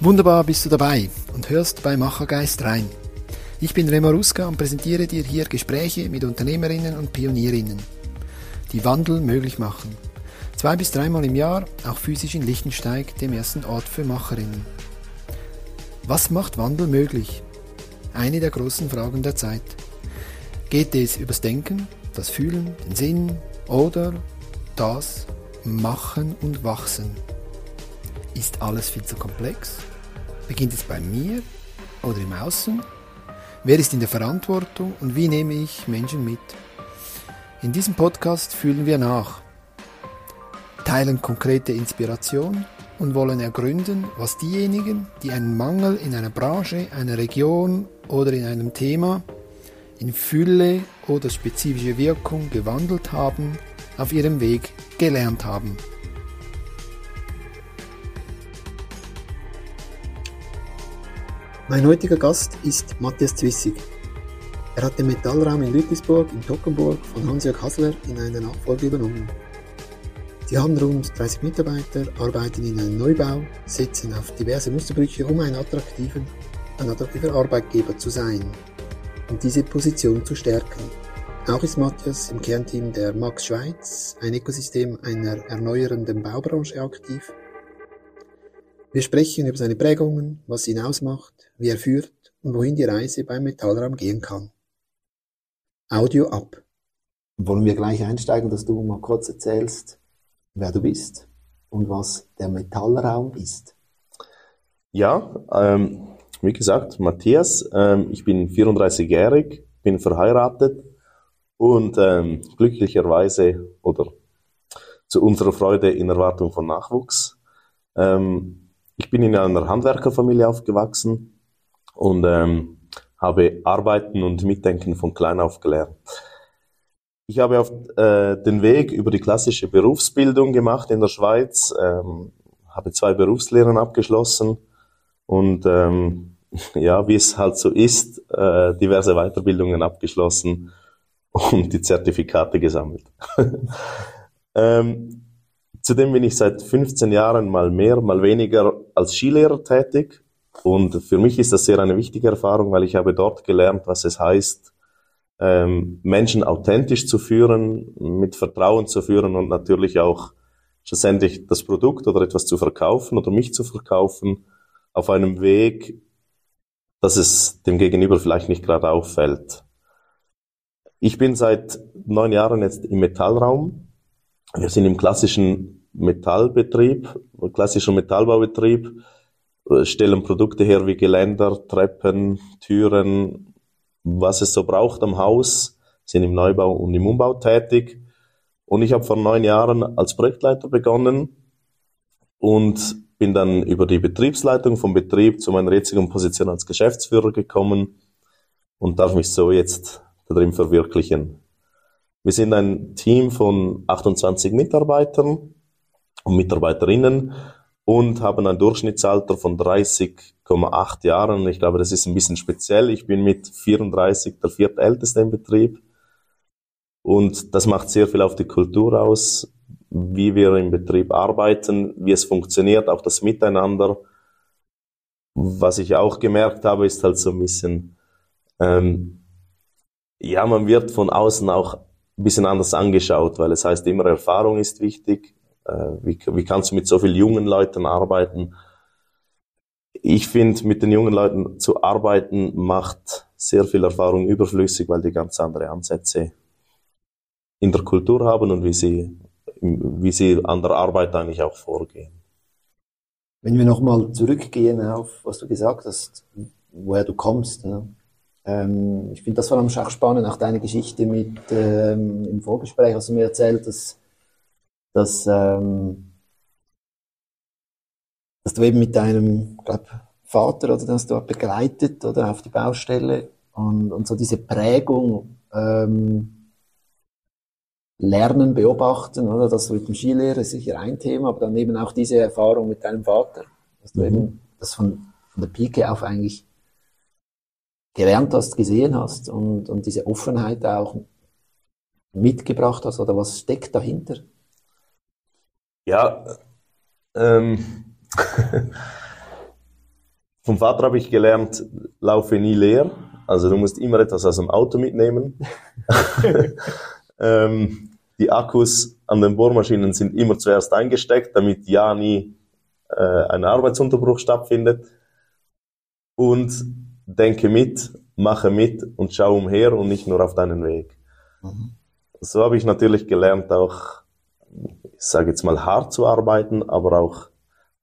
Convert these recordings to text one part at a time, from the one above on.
Wunderbar bist du dabei und hörst bei Machergeist rein. Ich bin Remo Ruska und präsentiere dir hier Gespräche mit Unternehmerinnen und Pionierinnen, die Wandel möglich machen. Zwei bis dreimal im Jahr, auch physisch in Lichtensteig, dem ersten Ort für Macherinnen. Was macht Wandel möglich? Eine der großen Fragen der Zeit. Geht es übers Denken, das Fühlen, den Sinn oder das Machen und Wachsen? Ist alles viel zu komplex? Beginnt es bei mir oder im Außen? Wer ist in der Verantwortung und wie nehme ich Menschen mit? In diesem Podcast fühlen wir nach, teilen konkrete Inspiration und wollen ergründen, was diejenigen, die einen Mangel in einer Branche, einer Region oder in einem Thema in Fülle oder spezifische Wirkung gewandelt haben, auf ihrem Weg gelernt haben. Mein heutiger Gast ist Matthias Zwissig. Er hat den Metallraum in Lütisburg in Tockenburg von Hans-Jörg Hassler in einer Nachfolge übernommen. Sie haben rund 30 Mitarbeiter, arbeiten in einem Neubau, setzen auf diverse Musterbrüche, um ein, attraktiven, ein attraktiver Arbeitgeber zu sein und diese Position zu stärken. Auch ist Matthias im Kernteam der Max Schweiz, ein Ökosystem einer erneuernden Baubranche aktiv. Wir sprechen über seine Prägungen, was ihn ausmacht, wie er führt und wohin die Reise beim Metallraum gehen kann. Audio ab. Wollen wir gleich einsteigen, dass du mal kurz erzählst, wer du bist und was der Metallraum ist? Ja, ähm, wie gesagt, Matthias, ähm, ich bin 34-jährig, bin verheiratet und ähm, glücklicherweise oder zu unserer Freude in Erwartung von Nachwuchs. Ähm, ich bin in einer Handwerkerfamilie aufgewachsen, und ähm, habe Arbeiten und Mitdenken von klein auf gelernt. Ich habe auf äh, den Weg über die klassische Berufsbildung gemacht in der Schweiz, ähm, habe zwei Berufslehren abgeschlossen und ähm, ja, wie es halt so ist, äh, diverse Weiterbildungen abgeschlossen und die Zertifikate gesammelt. ähm, zudem bin ich seit 15 Jahren mal mehr, mal weniger als Skilehrer tätig und für mich ist das sehr eine wichtige Erfahrung, weil ich habe dort gelernt, was es heißt, ähm, Menschen authentisch zu führen, mit Vertrauen zu führen und natürlich auch schlussendlich das Produkt oder etwas zu verkaufen oder mich zu verkaufen auf einem Weg, dass es dem Gegenüber vielleicht nicht gerade auffällt. Ich bin seit neun Jahren jetzt im Metallraum. Wir sind im klassischen Metallbetrieb, klassischen Metallbaubetrieb stellen Produkte her wie Geländer, Treppen, Türen, was es so braucht am Haus, sind im Neubau und im Umbau tätig. Und ich habe vor neun Jahren als Projektleiter begonnen und bin dann über die Betriebsleitung vom Betrieb zu meiner jetzigen Position als Geschäftsführer gekommen und darf mich so jetzt darin verwirklichen. Wir sind ein Team von 28 Mitarbeitern und Mitarbeiterinnen und haben ein Durchschnittsalter von 30,8 Jahren. Ich glaube, das ist ein bisschen speziell. Ich bin mit 34 der viertälteste im Betrieb. Und das macht sehr viel auf die Kultur aus, wie wir im Betrieb arbeiten, wie es funktioniert, auch das Miteinander. Was ich auch gemerkt habe, ist halt so ein bisschen, ähm, ja, man wird von außen auch ein bisschen anders angeschaut, weil es heißt immer, Erfahrung ist wichtig, wie, wie kannst du mit so vielen jungen Leuten arbeiten? Ich finde, mit den jungen Leuten zu arbeiten macht sehr viel Erfahrung überflüssig, weil die ganz andere Ansätze in der Kultur haben und wie sie, wie sie an der Arbeit eigentlich auch vorgehen. Wenn wir nochmal zurückgehen auf, was du gesagt hast, woher du kommst. Ne? Ähm, ich finde das vor allem auch spannend, auch deine Geschichte mit ähm, im Vorgespräch hast du mir erzählt, dass dass, ähm, dass du eben mit deinem glaub, Vater oder dass du begleitet oder auf die Baustelle und, und so diese Prägung ähm, Lernen, Beobachten, oder? Das mit dem Skilehrer ist sicher ein Thema, aber dann eben auch diese Erfahrung mit deinem Vater, dass du mhm. eben das von, von der Pike auf eigentlich gelernt hast, gesehen hast und, und diese Offenheit auch mitgebracht hast, oder was steckt dahinter? Ja, ähm, vom Vater habe ich gelernt, laufe nie leer. Also du musst immer etwas aus dem Auto mitnehmen. ähm, die Akkus an den Bohrmaschinen sind immer zuerst eingesteckt, damit ja nie äh, ein Arbeitsunterbruch stattfindet. Und denke mit, mache mit und schau umher und nicht nur auf deinen Weg. Mhm. So habe ich natürlich gelernt, auch, ich sage jetzt mal, hart zu arbeiten, aber auch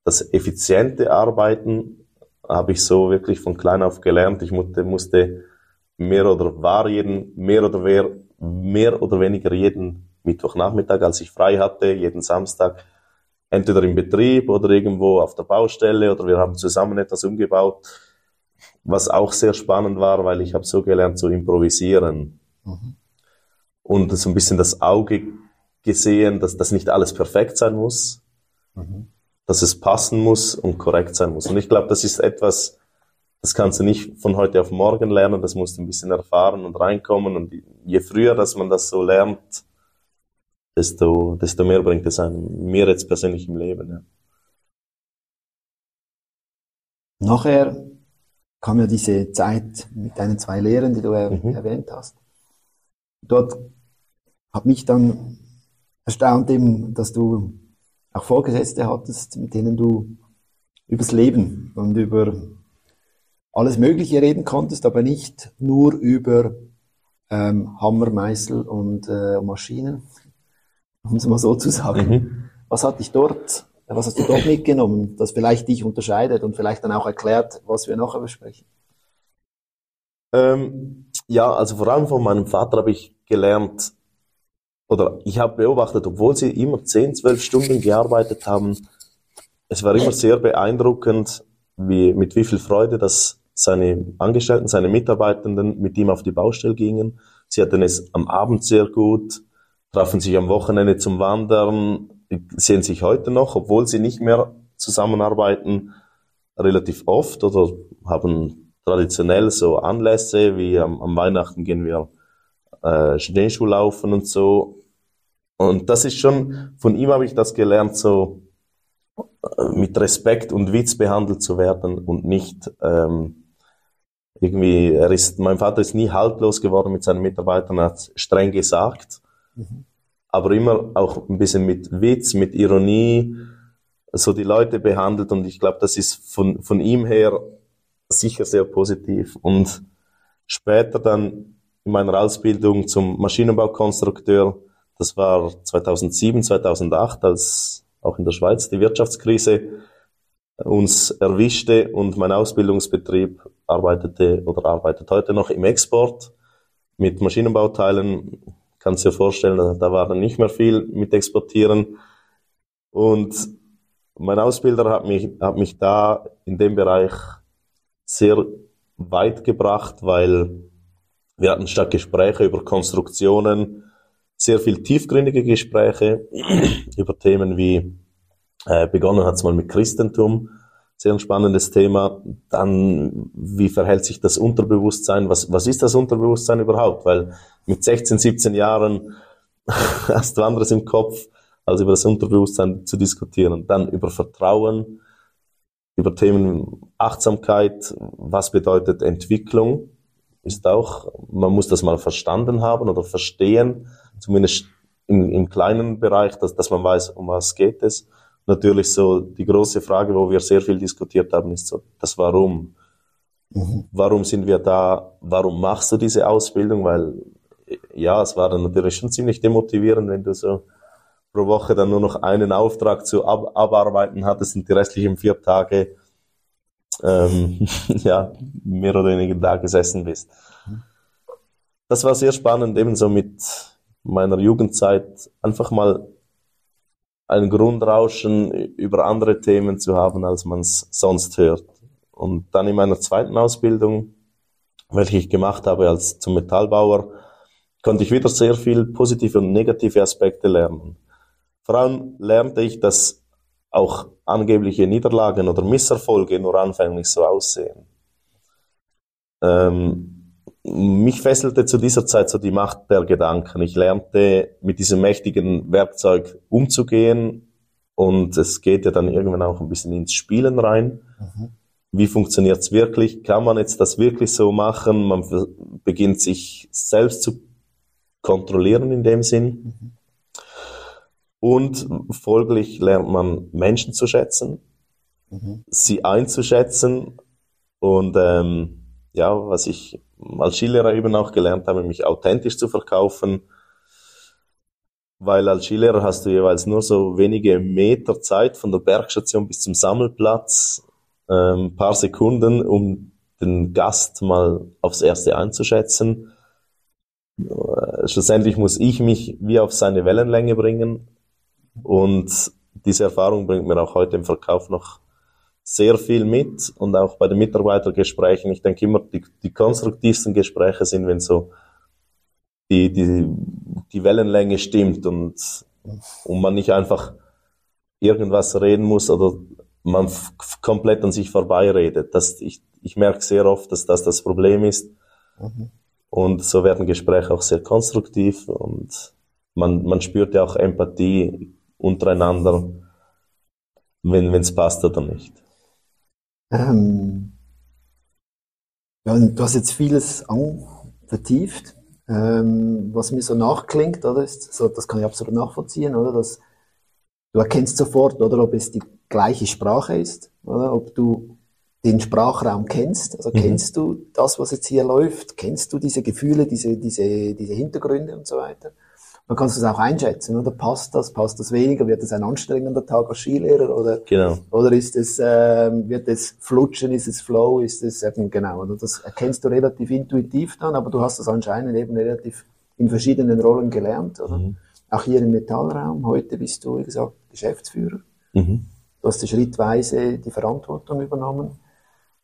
das effiziente Arbeiten habe ich so wirklich von klein auf gelernt. Ich musste, musste mehr oder war jeden, mehr oder mehr, mehr oder weniger jeden Mittwochnachmittag, als ich frei hatte, jeden Samstag, entweder im Betrieb oder irgendwo auf der Baustelle oder wir haben zusammen etwas umgebaut, was auch sehr spannend war, weil ich habe so gelernt zu improvisieren mhm. und so ein bisschen das Auge gesehen, dass das nicht alles perfekt sein muss, mhm. dass es passen muss und korrekt sein muss. Und ich glaube, das ist etwas, das kannst du nicht von heute auf morgen lernen, das musst du ein bisschen erfahren und reinkommen. Und je früher, dass man das so lernt, desto, desto mehr bringt es einem, mir jetzt persönlich im Leben. Ja. Nachher kam ja diese Zeit mit deinen zwei Lehren, die du mhm. erwähnt hast. Dort hat mich dann erstaunt eben, dass du auch Vorgesetzte hattest, mit denen du übers Leben und über alles Mögliche reden konntest, aber nicht nur über ähm, Hammer, Meißel und äh, Maschinen, um es mal so zu sagen. Mhm. Was hat dich dort, was hast du dort mitgenommen, das vielleicht dich unterscheidet und vielleicht dann auch erklärt, was wir nachher besprechen? Ähm, ja, also vor allem von meinem Vater habe ich gelernt, oder ich habe beobachtet, obwohl sie immer 10, 12 Stunden gearbeitet haben, es war immer sehr beeindruckend, wie, mit wie viel Freude das seine Angestellten, seine Mitarbeitenden mit ihm auf die Baustelle gingen. Sie hatten es am Abend sehr gut, trafen sich am Wochenende zum Wandern, sehen sich heute noch, obwohl sie nicht mehr zusammenarbeiten, relativ oft oder haben traditionell so Anlässe, wie am, am Weihnachten gehen wir äh, Schneeschuh laufen und so. Und das ist schon, von ihm habe ich das gelernt, so äh, mit Respekt und Witz behandelt zu werden und nicht ähm, irgendwie, er ist, mein Vater ist nie haltlos geworden mit seinen Mitarbeitern, hat streng gesagt, mhm. aber immer auch ein bisschen mit Witz, mit Ironie, so die Leute behandelt und ich glaube, das ist von, von ihm her sicher sehr positiv. Und später dann in meiner Ausbildung zum Maschinenbaukonstrukteur, das war 2007, 2008, als auch in der Schweiz die Wirtschaftskrise uns erwischte und mein Ausbildungsbetrieb arbeitete oder arbeitet heute noch im Export mit Maschinenbauteilen. Kannst dir vorstellen, da war dann nicht mehr viel mit Exportieren. Und mein Ausbilder hat mich, hat mich da in dem Bereich sehr weit gebracht, weil wir hatten statt Gespräche über Konstruktionen sehr viel tiefgründige Gespräche über Themen wie äh, begonnen hat es mal mit Christentum, sehr ein spannendes Thema. Dann, wie verhält sich das Unterbewusstsein? Was, was ist das Unterbewusstsein überhaupt? Weil mit 16, 17 Jahren hast du anderes im Kopf, als über das Unterbewusstsein zu diskutieren. Dann über Vertrauen, über Themen Achtsamkeit, was bedeutet Entwicklung, ist auch, man muss das mal verstanden haben oder verstehen, zumindest im, im kleinen Bereich, dass, dass man weiß, um was geht es natürlich so die große Frage, wo wir sehr viel diskutiert haben, ist so das Warum. Mhm. Warum sind wir da? Warum machst du diese Ausbildung? Weil ja, es war dann natürlich schon ziemlich demotivierend, wenn du so pro Woche dann nur noch einen Auftrag zu ab abarbeiten hattest und die restlichen vier Tage ähm, ja, mehr oder weniger da gesessen bist. Das war sehr spannend, ebenso mit meiner Jugendzeit einfach mal ein Grundrauschen über andere Themen zu haben, als man es sonst hört. Und dann in meiner zweiten Ausbildung, welche ich gemacht habe als zum Metallbauer, konnte ich wieder sehr viel positive und negative Aspekte lernen. Vor allem lernte ich, dass auch angebliche Niederlagen oder Misserfolge nur anfänglich so aussehen. Ähm, mich fesselte zu dieser Zeit so die Macht der Gedanken. Ich lernte mit diesem mächtigen Werkzeug umzugehen und es geht ja dann irgendwann auch ein bisschen ins Spielen rein. Mhm. wie funktioniert es wirklich? Kann man jetzt das wirklich so machen? Man beginnt sich selbst zu kontrollieren in dem Sinn. Mhm. Und folglich lernt man Menschen zu schätzen, mhm. sie einzuschätzen und ähm, ja, was ich als Skilehrer eben auch gelernt habe, mich authentisch zu verkaufen, weil als Skilehrer hast du jeweils nur so wenige Meter Zeit von der Bergstation bis zum Sammelplatz, ein ähm, paar Sekunden, um den Gast mal aufs Erste einzuschätzen. Äh, schlussendlich muss ich mich wie auf seine Wellenlänge bringen und diese Erfahrung bringt mir auch heute im Verkauf noch sehr viel mit und auch bei den Mitarbeitergesprächen. Ich denke immer, die, die konstruktivsten Gespräche sind, wenn so die, die, die Wellenlänge stimmt und, und man nicht einfach irgendwas reden muss oder man komplett an sich vorbeiredet. Das, ich, ich merke sehr oft, dass das das Problem ist. Mhm. Und so werden Gespräche auch sehr konstruktiv und man, man spürt ja auch Empathie untereinander, wenn es passt oder nicht. Ähm, ja, du hast jetzt vieles vertieft. Ähm, was mir so nachklingt, oder, ist so, das kann ich absolut nachvollziehen, oder, dass du erkennst sofort, oder, ob es die gleiche Sprache ist, oder, ob du den Sprachraum kennst, also mhm. kennst du das, was jetzt hier läuft, kennst du diese Gefühle, diese, diese, diese Hintergründe und so weiter. Man kann es auch einschätzen, oder? Passt das, passt das weniger? Wird es ein anstrengender Tag als Skilehrer? Oder, genau. oder ist es, äh, wird es flutschen, ist es Flow, ist es eben, genau, oder? Das erkennst du relativ intuitiv dann, aber du hast das anscheinend eben relativ in verschiedenen Rollen gelernt, oder? Mhm. Auch hier im Metallraum, heute bist du, wie gesagt, Geschäftsführer. Mhm. Du hast schrittweise die Verantwortung übernommen.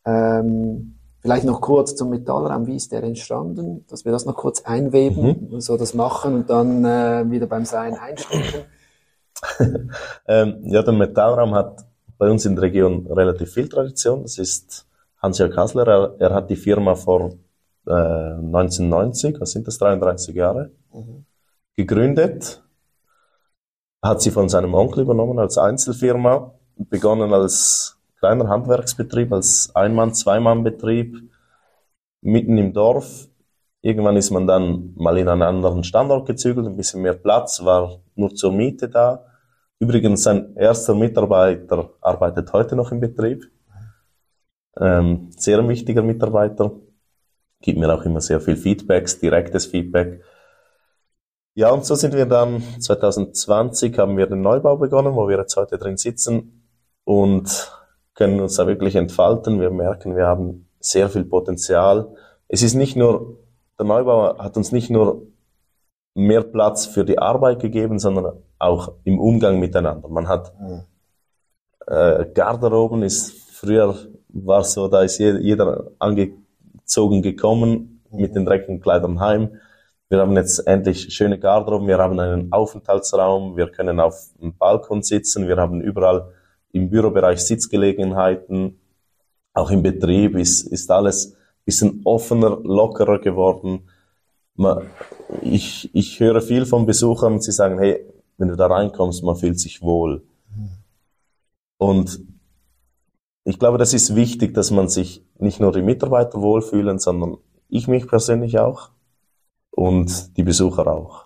Ähm, Vielleicht noch kurz zum Metallraum, wie ist der entstanden, dass wir das noch kurz einweben, mhm. so das machen und dann äh, wieder beim Sein einstecken. ähm, ja, der Metallraum hat bei uns in der Region relativ viel Tradition. Das ist Hans-Jörg Hassler, er, er, hat die Firma vor äh, 1990, was sind das, 33 Jahre, mhm. gegründet, hat sie von seinem Onkel übernommen als Einzelfirma, begonnen als kleiner Handwerksbetrieb, als Ein-Mann-, Zwei-Mann-Betrieb, mitten im Dorf. Irgendwann ist man dann mal in einen anderen Standort gezügelt, ein bisschen mehr Platz, war nur zur Miete da. Übrigens, sein erster Mitarbeiter arbeitet heute noch im Betrieb. Ähm, sehr wichtiger Mitarbeiter. Gibt mir auch immer sehr viel Feedbacks, direktes Feedback. Ja, und so sind wir dann 2020 haben wir den Neubau begonnen, wo wir jetzt heute drin sitzen. Und können uns da wirklich entfalten. Wir merken, wir haben sehr viel Potenzial. Es ist nicht nur, der Neubau hat uns nicht nur mehr Platz für die Arbeit gegeben, sondern auch im Umgang miteinander. Man hat äh, Garderoben ist früher war so, da ist jeder angezogen gekommen mit den dreckigen Kleidern heim. Wir haben jetzt endlich schöne Garderoben, wir haben einen Aufenthaltsraum, wir können auf dem Balkon sitzen, wir haben überall im Bürobereich Sitzgelegenheiten, auch im Betrieb ist, ist alles bisschen offener, lockerer geworden. Man, ich, ich höre viel von Besuchern, sie sagen, hey, wenn du da reinkommst, man fühlt sich wohl. Und ich glaube, das ist wichtig, dass man sich nicht nur die Mitarbeiter wohlfühlen, sondern ich mich persönlich auch und die Besucher auch.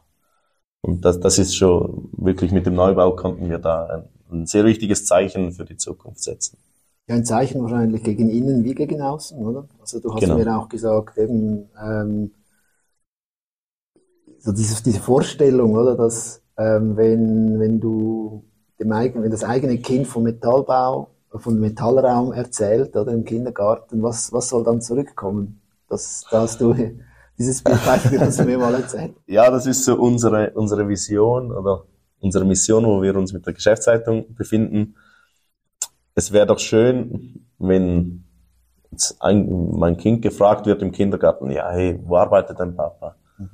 Und das, das ist schon wirklich mit dem Neubau konnten wir da ein sehr wichtiges Zeichen für die Zukunft setzen. Ja, ein Zeichen wahrscheinlich gegen innen wie gegen außen, oder? Also du hast genau. mir auch gesagt, eben ähm, so diese, diese Vorstellung, oder, dass ähm, wenn, wenn du dem eigenen, wenn das eigene Kind vom Metallbau, vom Metallraum erzählt oder im Kindergarten, was, was soll dann zurückkommen? Das, da hast du dieses Beispiel, das du mir mal erzählt. Ja, das ist so unsere, unsere Vision oder unsere Mission, wo wir uns mit der Geschäftszeitung befinden. Es wäre doch schön, wenn ein, mein Kind gefragt wird im Kindergarten, ja, hey, wo arbeitet dein Papa? Mhm.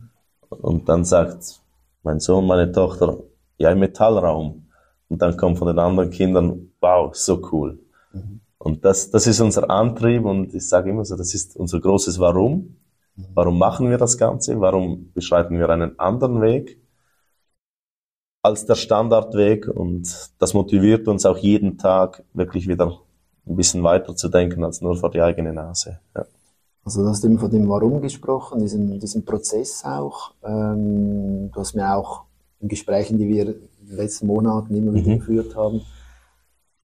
Und dann sagt mein Sohn, meine Tochter, ja, im Metallraum. Und dann kommt von den anderen Kindern, wow, so cool. Mhm. Und das, das ist unser Antrieb und ich sage immer so, das ist unser großes Warum. Mhm. Warum machen wir das Ganze? Warum beschreiten wir einen anderen Weg? Als der Standardweg und das motiviert uns auch jeden Tag wirklich wieder ein bisschen weiter zu denken als nur vor die eigene Nase. Ja. Also du hast eben von dem Warum gesprochen, diesen, diesen Prozess auch. Ähm, du hast mir auch in Gesprächen, die wir in den letzten Monaten immer wieder mhm. geführt haben,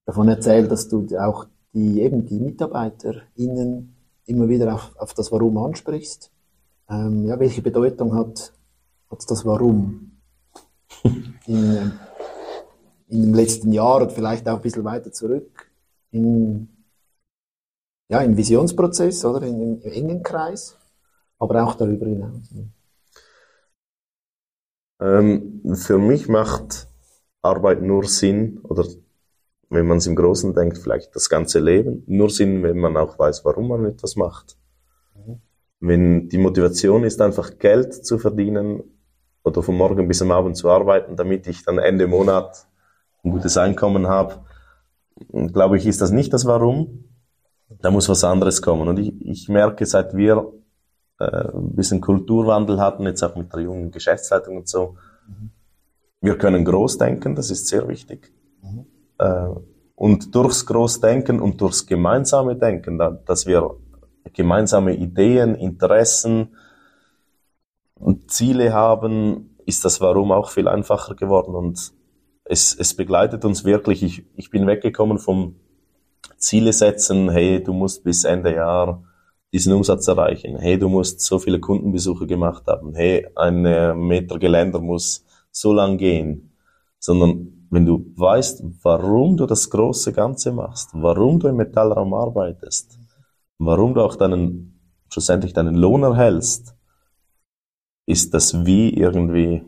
davon erzählt, dass du auch die eben die MitarbeiterInnen immer wieder auf, auf das Warum ansprichst. Ähm, ja, welche Bedeutung hat, hat das Warum in, in dem letzten Jahr und vielleicht auch ein bisschen weiter zurück in, ja, im Visionsprozess oder in, im, im engen Kreis, aber auch darüber hinaus. Ähm, für mich macht Arbeit nur Sinn oder wenn man es im Großen denkt, vielleicht das ganze Leben, nur Sinn, wenn man auch weiß, warum man etwas macht. Mhm. Wenn die Motivation ist, einfach Geld zu verdienen oder von morgen bis am Abend zu arbeiten, damit ich dann Ende Monat ein gutes Einkommen habe, glaube ich, ist das nicht das Warum. Da muss was anderes kommen. Und ich, ich merke, seit wir äh, ein bisschen Kulturwandel hatten, jetzt auch mit der jungen Geschäftsleitung und so, mhm. wir können groß denken, das ist sehr wichtig. Mhm. Äh, und durchs Großdenken und durchs gemeinsame Denken, dass wir gemeinsame Ideen, Interessen und Ziele haben, ist das Warum auch viel einfacher geworden. Und es, es begleitet uns wirklich. Ich, ich bin weggekommen vom Ziele setzen, hey, du musst bis Ende Jahr diesen Umsatz erreichen, hey, du musst so viele Kundenbesuche gemacht haben, hey, ein Meter Geländer muss so lang gehen, sondern wenn du weißt, warum du das große Ganze machst, warum du im Metallraum arbeitest, warum du auch deinen, schlussendlich deinen Lohn erhältst, ist das Wie irgendwie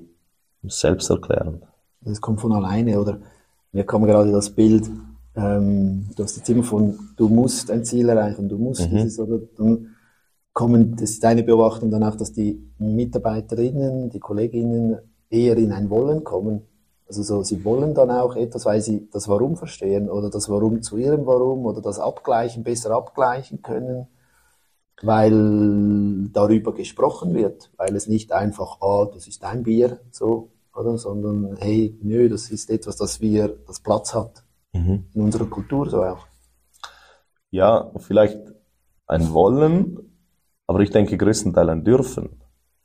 selbsterklärend. Das kommt von alleine, oder? Mir kam gerade das Bild, ähm, du hast jetzt immer von, du musst ein Ziel erreichen, du musst mhm. dieses, oder? Dann kommen, das ist deine Beobachtung dann auch, dass die Mitarbeiterinnen, die Kolleginnen eher in ein Wollen kommen also so, sie wollen dann auch etwas, weil sie das Warum verstehen oder das Warum zu ihrem Warum oder das Abgleichen besser abgleichen können, weil darüber gesprochen wird, weil es nicht einfach, ah, das ist dein Bier, so, oder, sondern hey, nö, das ist etwas, das wir, das Platz hat mhm. in unserer Kultur so auch. Ja, vielleicht ein Wollen, aber ich denke größtenteils ein Dürfen.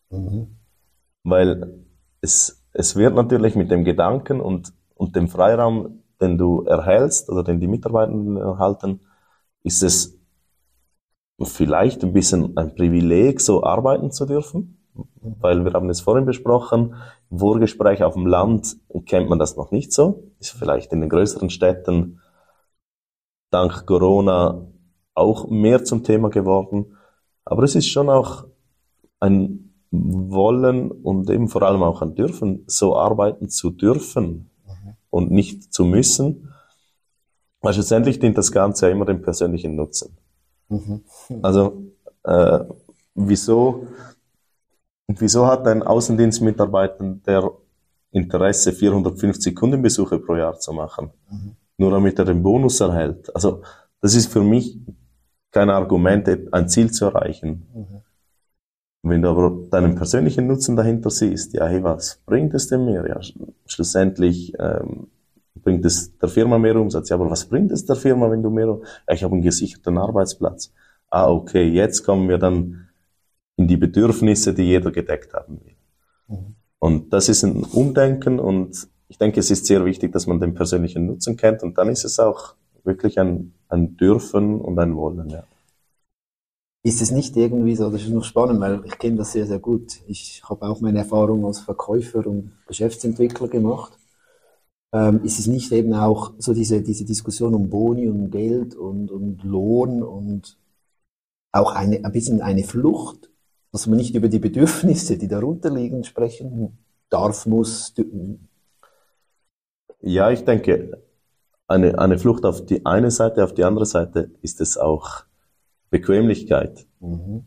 Mhm. Weil es es wird natürlich mit dem Gedanken und, und dem Freiraum, den du erhältst oder den die Mitarbeitenden erhalten, ist es vielleicht ein bisschen ein Privileg, so arbeiten zu dürfen, weil wir haben es vorhin besprochen, im Vorgespräch auf dem Land kennt man das noch nicht so, ist vielleicht in den größeren Städten dank Corona auch mehr zum Thema geworden, aber es ist schon auch ein wollen und eben vor allem auch an dürfen, so arbeiten zu dürfen mhm. und nicht zu müssen. Weil schlussendlich dient das Ganze ja immer dem persönlichen Nutzen. Mhm. Also äh, wieso, wieso hat ein Außendienstmitarbeiter der Interesse, 450 Kundenbesuche pro Jahr zu machen, mhm. nur damit er den Bonus erhält? Also das ist für mich kein Argument, ein Ziel zu erreichen. Mhm. Wenn du aber deinen persönlichen Nutzen dahinter siehst, ja, hey, was bringt es denn mir? Ja, schlussendlich ähm, bringt es der Firma mehr Umsatz. Ja, aber was bringt es der Firma, wenn du mehr? Ich habe einen gesicherten Arbeitsplatz. Ah, okay, jetzt kommen wir dann in die Bedürfnisse, die jeder gedeckt haben will. Mhm. Und das ist ein Umdenken und ich denke, es ist sehr wichtig, dass man den persönlichen Nutzen kennt und dann ist es auch wirklich ein, ein Dürfen und ein Wollen. Ja. Ist es nicht irgendwie so, das ist noch spannend, weil ich kenne das sehr, sehr gut. Ich habe auch meine Erfahrung als Verkäufer und Geschäftsentwickler gemacht. Ähm, ist es nicht eben auch so diese, diese Diskussion um Boni und Geld und, und Lohn und auch eine, ein bisschen eine Flucht, dass man nicht über die Bedürfnisse, die darunter liegen, sprechen darf, muss? Ja, ich denke, eine, eine Flucht auf die eine Seite, auf die andere Seite ist es auch Bequemlichkeit. Mhm.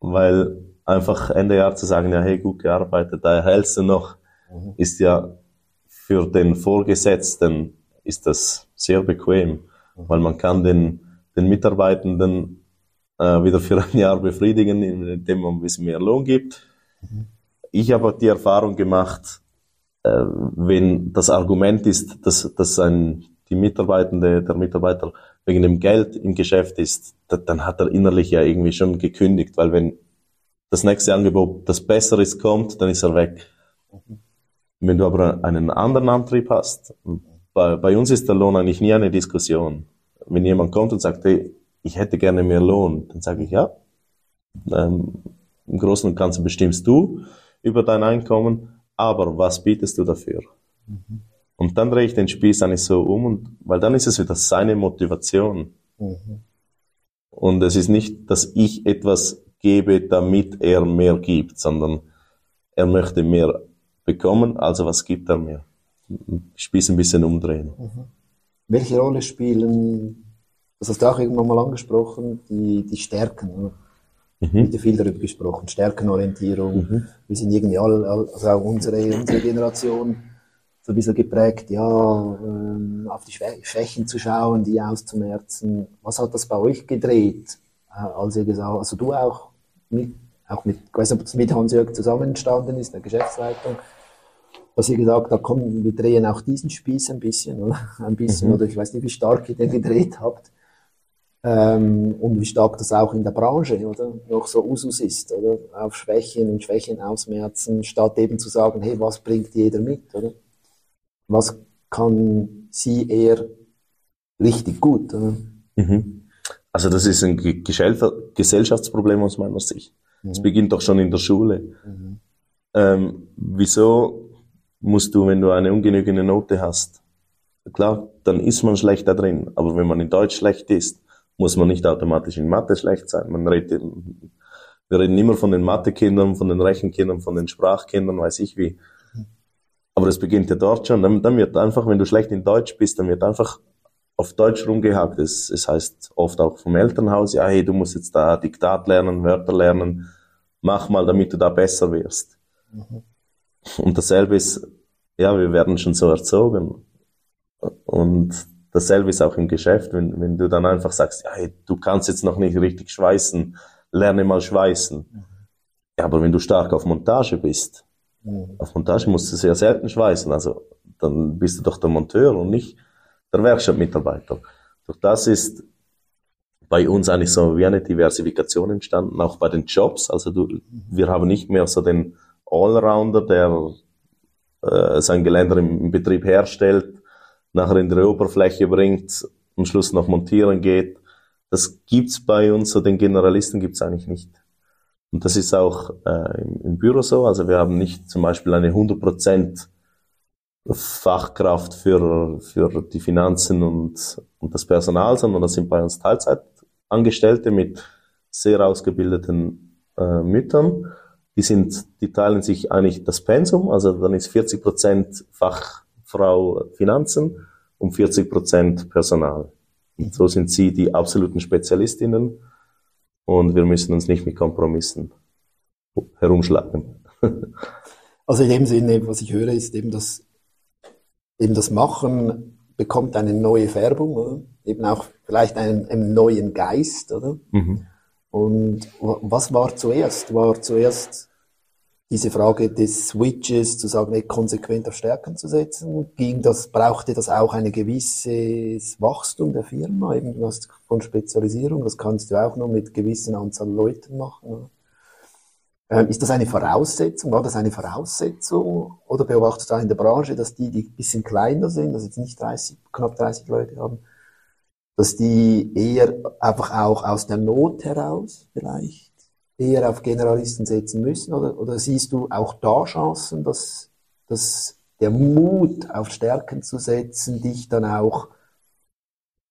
Weil einfach Ende Jahr zu sagen, ja, hey, gut gearbeitet, da erhältst du noch, mhm. ist ja für den Vorgesetzten ist das sehr bequem, weil man kann den, den Mitarbeitenden äh, wieder für ein Jahr befriedigen, indem man ein bisschen mehr Lohn gibt. Ich habe die Erfahrung gemacht, äh, wenn das Argument ist, dass, dass ein, die Mitarbeitende, der Mitarbeiter wegen dem Geld im Geschäft ist, dann hat er innerlich ja irgendwie schon gekündigt, weil wenn das nächste Angebot, das besser ist, kommt, dann ist er weg. Wenn du aber einen anderen Antrieb hast, bei, bei uns ist der Lohn eigentlich nie eine Diskussion. Wenn jemand kommt und sagt, hey, ich hätte gerne mehr Lohn, dann sage ich ja. Ähm, Im Großen und Ganzen bestimmst du über dein Einkommen, aber was bietest du dafür? Mhm. Und dann drehe ich den Spieß eigentlich so um, und, weil dann ist es wieder seine Motivation. Mhm. Und es ist nicht, dass ich etwas gebe, damit er mehr gibt, sondern er möchte mehr bekommen, also was gibt er mir? Spieß ein bisschen umdrehen. Mhm. Welche Rolle spielen, das hast du auch irgendwann mal angesprochen, die, die Stärken? Mhm. Wird viel darüber gesprochen, Stärkenorientierung. Mhm. Wir sind irgendwie alle, also auch unsere, unsere Generation, so ein bisschen geprägt, ja, ähm, auf die Schwächen zu schauen, die auszumerzen. Was hat das bei euch gedreht, äh, als ihr gesagt, also du auch mit, auch mit, ich weiß nicht, ob das mit Hans-Jörg zusammenstanden ist, der Geschäftsleitung, dass ihr gesagt habt, komm, wir drehen auch diesen Spieß ein bisschen, oder? Ein bisschen, mhm. oder ich weiß nicht, wie stark ihr den gedreht habt. Ähm, und wie stark das auch in der Branche, oder? Noch so Usus ist, oder? Auf Schwächen und Schwächen ausmerzen, statt eben zu sagen, hey, was bringt jeder mit, oder? was kann sie eher richtig gut? Mhm. Also das ist ein Gesellschaftsproblem aus meiner Sicht. Es mhm. beginnt doch schon in der Schule. Mhm. Ähm, wieso musst du, wenn du eine ungenügende Note hast, klar, dann ist man schlecht da drin, aber wenn man in Deutsch schlecht ist, muss man nicht automatisch in Mathe schlecht sein. Man redet, wir reden immer von den Mathekindern, von den Rechenkindern, von den Sprachkindern, weiß ich wie. Aber das beginnt ja dort schon. Dann, dann wird einfach, wenn du schlecht in Deutsch bist, dann wird einfach auf Deutsch rumgehakt. Es, es heißt oft auch vom Elternhaus, ja, hey, du musst jetzt da Diktat lernen, Wörter lernen, mach mal, damit du da besser wirst. Mhm. Und dasselbe ist, ja, wir werden schon so erzogen. Und dasselbe ist auch im Geschäft, wenn, wenn du dann einfach sagst, ja, hey, du kannst jetzt noch nicht richtig schweißen, lerne mal schweißen. Mhm. Ja, aber wenn du stark auf Montage bist, Mhm. Auf Montage musst du sehr selten schweißen, also dann bist du doch der Monteur und nicht der Werkstattmitarbeiter. Durch das ist bei uns eigentlich so wie eine Diversifikation entstanden, auch bei den Jobs. Also du, wir haben nicht mehr so den Allrounder, der äh, sein Geländer im, Betrieb herstellt, nachher in die Oberfläche bringt, am Schluss noch montieren geht. Das gibt's bei uns, so den Generalisten gibt's eigentlich nicht. Und das ist auch äh, im, im, Büro so. Also wir haben nicht zum Beispiel eine 100% Fachkraft für, für die Finanzen und, und das Personal, sondern das sind bei uns Teilzeitangestellte mit sehr ausgebildeten äh, Müttern. Die sind, die teilen sich eigentlich das Pensum, also dann ist 40% Fachfrau Finanzen und 40% Personal. Und so sind sie die absoluten Spezialistinnen und wir müssen uns nicht mit Kompromissen herumschlagen. also in dem Sinne, was ich höre, ist eben das, eben das Machen bekommt eine neue Färbung, oder? eben auch vielleicht einen, einen neuen Geist, oder? Mhm. Und was war zuerst? War zuerst diese Frage des Switches, zu sagen, ey, konsequent auf Stärken zu setzen, ging das, brauchte das auch ein gewisses Wachstum der Firma, eben was von Spezialisierung, das kannst du auch nur mit gewissen Anzahl Leuten machen. Ähm, ist das eine Voraussetzung? War das eine Voraussetzung? Oder beobachtest du auch in der Branche, dass die, die ein bisschen kleiner sind, also jetzt nicht 30, knapp 30 Leute haben, dass die eher einfach auch aus der Not heraus vielleicht eher auf Generalisten setzen müssen? Oder, oder siehst du auch da Chancen, dass, dass der Mut auf Stärken zu setzen, dich dann auch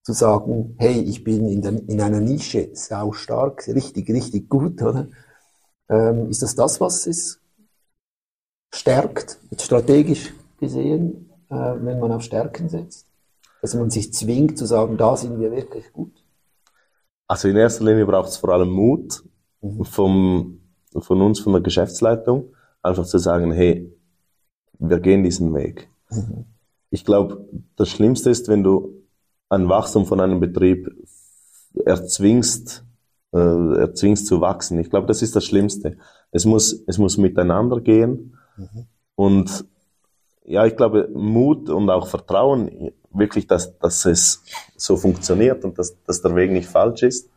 zu sagen, hey, ich bin in, der, in einer Nische sau stark, richtig, richtig gut, oder? Ähm, ist das das, was es stärkt, strategisch gesehen, äh, wenn man auf Stärken setzt? Dass man sich zwingt zu sagen, da sind wir wirklich gut? Also in erster Linie braucht es vor allem Mut vom, von uns, von der Geschäftsleitung, einfach zu sagen, hey, wir gehen diesen Weg. Mhm. Ich glaube, das Schlimmste ist, wenn du ein Wachstum von einem Betrieb erzwingst, äh, erzwingst zu wachsen. Ich glaube, das ist das Schlimmste. Es muss, es muss miteinander gehen. Mhm. Und ja, ich glaube, Mut und auch Vertrauen, wirklich, dass, dass es so funktioniert und dass, dass der Weg nicht falsch ist,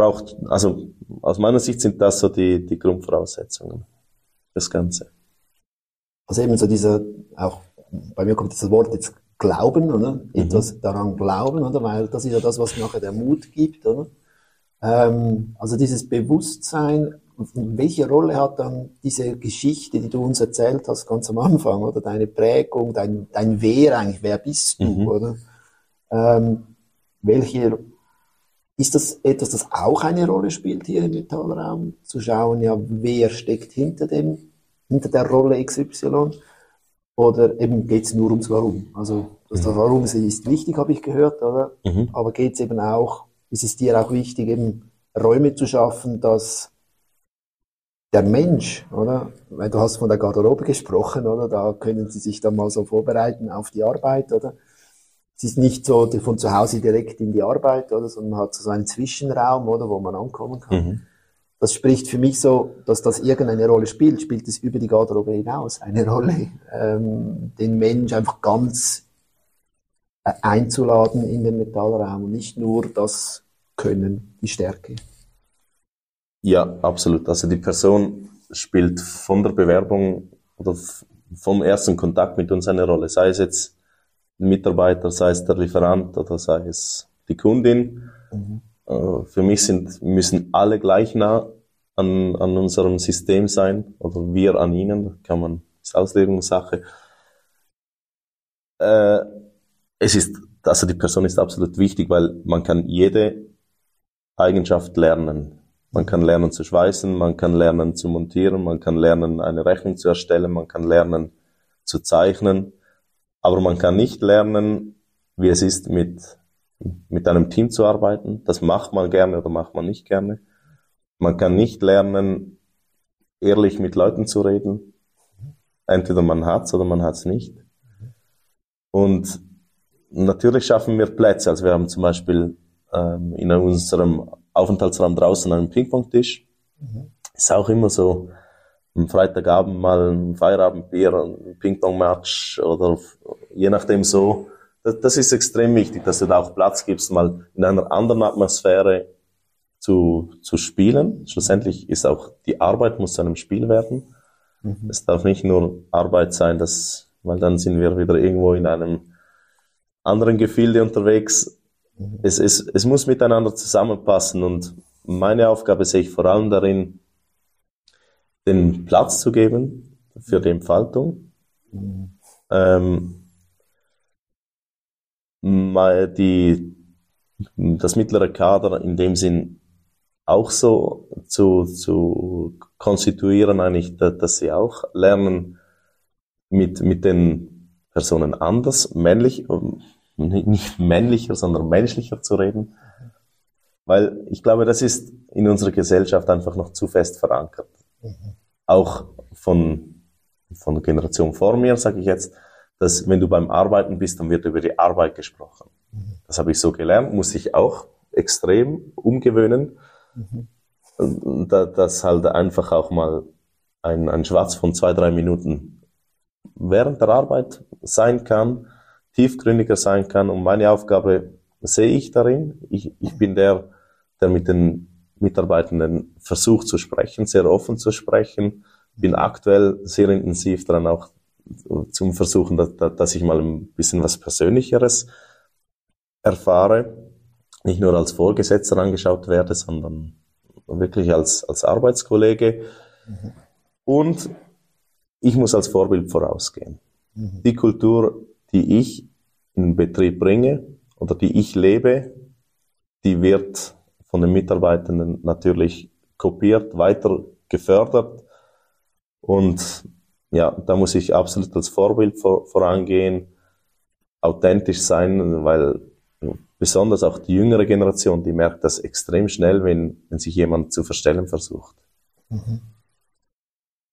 braucht, also aus meiner Sicht sind das so die, die Grundvoraussetzungen, das Ganze. Also eben so dieser, auch bei mir kommt das Wort jetzt Glauben, oder? Mhm. Etwas daran glauben, oder? Weil das ist ja das, was nachher der Mut gibt, oder? Ähm, also dieses Bewusstsein, welche Rolle hat dann diese Geschichte, die du uns erzählt hast, ganz am Anfang, oder deine Prägung, dein, dein Wer eigentlich, wer bist du, mhm. oder? Ähm, welche, ist das etwas, das auch eine Rolle spielt hier im Metallraum? Zu schauen, ja, wer steckt hinter dem, hinter der Rolle XY? Oder eben geht es nur ums Warum? Also, das, das mhm. Warum ist wichtig, habe ich gehört, oder? Mhm. Aber geht es eben auch, ist es dir auch wichtig, eben Räume zu schaffen, dass der Mensch, oder? Weil du hast von der Garderobe gesprochen, oder? Da können sie sich dann mal so vorbereiten auf die Arbeit, oder? Es ist nicht so von zu Hause direkt in die Arbeit, oder? Sondern man hat so einen Zwischenraum, oder? Wo man ankommen kann. Mhm. Das spricht für mich so, dass das irgendeine Rolle spielt. Spielt es über die Garderobe hinaus eine Rolle, ähm, den Mensch einfach ganz äh, einzuladen in den Metallraum und nicht nur das Können, die Stärke. Ja, absolut. Also die Person spielt von der Bewerbung oder vom ersten Kontakt mit uns eine Rolle. Sei es jetzt Mitarbeiter, sei es der Lieferant oder sei es die Kundin. Mhm. Äh, für mich sind, müssen alle gleich nah an, an unserem System sein oder wir an ihnen. Kann man, ist Auslegungssache. Äh, es ist, also die Person ist absolut wichtig, weil man kann jede Eigenschaft lernen. Man kann lernen zu schweißen, man kann lernen zu montieren, man kann lernen, eine Rechnung zu erstellen, man kann lernen zu zeichnen, aber man kann nicht lernen, wie es ist, mit, mit einem Team zu arbeiten. Das macht man gerne oder macht man nicht gerne. Man kann nicht lernen, ehrlich mit Leuten zu reden. Entweder man hat's oder man hat's nicht. Und natürlich schaffen wir Plätze. Also wir haben zum Beispiel ähm, in unserem Aufenthaltsraum draußen einen Ping-Pong-Tisch. Mhm. Ist auch immer so, am Freitagabend mal ein Feierabendbier, ein Ping-Pong-Match oder je nachdem so. Das, das, ist extrem wichtig, dass du da auch Platz gibst, mal in einer anderen Atmosphäre zu, zu spielen. Schlussendlich ist auch die Arbeit muss zu einem Spiel werden. Mhm. Es darf nicht nur Arbeit sein, das, weil dann sind wir wieder irgendwo in einem anderen Gefilde unterwegs. Es, es, es muss miteinander zusammenpassen und meine Aufgabe sehe ich vor allem darin, den Platz zu geben für die Entfaltung. Mhm. Ähm, die, das mittlere Kader in dem Sinn auch so zu, zu konstituieren, eigentlich, dass sie auch lernen, mit, mit den Personen anders, männlich, nicht männlicher, sondern menschlicher zu reden. Weil ich glaube, das ist in unserer Gesellschaft einfach noch zu fest verankert. Mhm. Auch von, von der Generation vor mir, sage ich jetzt, dass wenn du beim Arbeiten bist, dann wird über die Arbeit gesprochen. Mhm. Das habe ich so gelernt, muss ich auch extrem umgewöhnen. Mhm. Dass halt einfach auch mal ein, ein Schwarz von zwei, drei Minuten während der Arbeit sein kann, tiefgründiger sein kann. Und meine Aufgabe sehe ich darin. Ich, ich bin der, der mit den Mitarbeitenden versucht zu sprechen, sehr offen zu sprechen. Bin aktuell sehr intensiv daran auch zum Versuchen, dass, dass ich mal ein bisschen was Persönlicheres erfahre. Nicht nur als Vorgesetzter angeschaut werde, sondern wirklich als, als Arbeitskollege. Mhm. Und ich muss als Vorbild vorausgehen. Mhm. Die Kultur die ich in den Betrieb bringe oder die ich lebe, die wird von den Mitarbeitenden natürlich kopiert, weiter gefördert. Und ja, da muss ich absolut als Vorbild vor, vorangehen, authentisch sein, weil besonders auch die jüngere Generation, die merkt das extrem schnell, wenn, wenn sich jemand zu verstellen versucht. Mhm.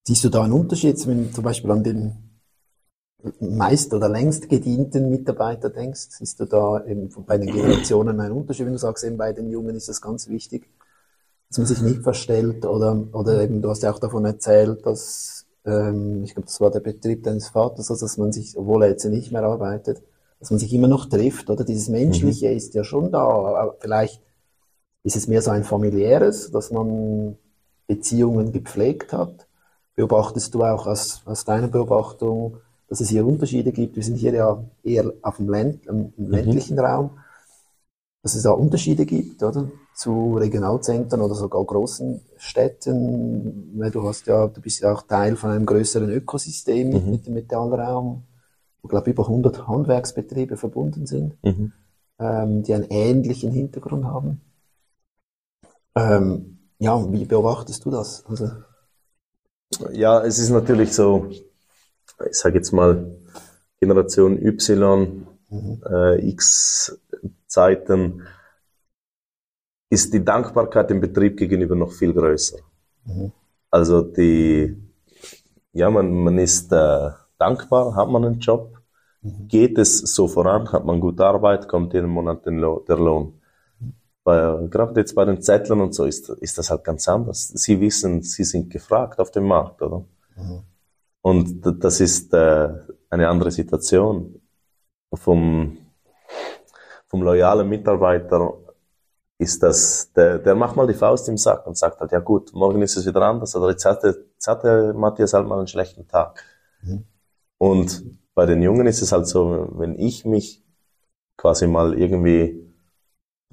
Siehst du da einen Unterschied, wenn zum Beispiel an den meist oder längst gedienten Mitarbeiter denkst, siehst du da eben bei den Generationen einen Unterschied, wenn du sagst, eben bei den Jungen ist das ganz wichtig, dass man sich nicht verstellt oder, oder eben, du hast ja auch davon erzählt, dass, ähm, ich glaube, das war der Betrieb deines Vaters, also dass man sich, obwohl er jetzt nicht mehr arbeitet, dass man sich immer noch trifft, oder? Dieses Menschliche ist ja schon da. Aber Vielleicht ist es mehr so ein familiäres, dass man Beziehungen gepflegt hat. Beobachtest du auch aus, aus deiner Beobachtung, dass es hier Unterschiede gibt? Wir sind hier ja eher auf dem, Länd, im ländlichen Raum, dass es da Unterschiede gibt, oder? Zu Regionalzentren oder sogar großen Städten, weil du hast ja, du bist ja auch Teil von einem größeren Ökosystem Mhm. mit dem Metallraum, wo, glaube ich, über 100 Handwerksbetriebe verbunden sind, Mhm. ähm, die einen ähnlichen Hintergrund haben. Ähm, ja, wie beobachtest du das? Also, Ja, es ist natürlich so, ich sage jetzt mal, Generation Y, äh, X Zeiten, ist die Dankbarkeit dem Betrieb gegenüber noch viel größer. Mhm. Also die, ja, man, man ist äh, dankbar, hat man einen Job, geht es so voran, hat man gute Arbeit, kommt jeden Monat Lo der Lohn. Bei, gerade jetzt bei den Zettlern und so ist, ist das halt ganz anders. Sie wissen, sie sind gefragt auf dem Markt, oder? Und das ist äh, eine andere Situation. Vom, vom loyalen Mitarbeiter ist das, der, der macht mal die Faust im Sack und sagt halt, ja gut, morgen ist es wieder anders, oder jetzt hatte, jetzt hatte Matthias halt mal einen schlechten Tag. Und bei den Jungen ist es halt so, wenn ich mich quasi mal irgendwie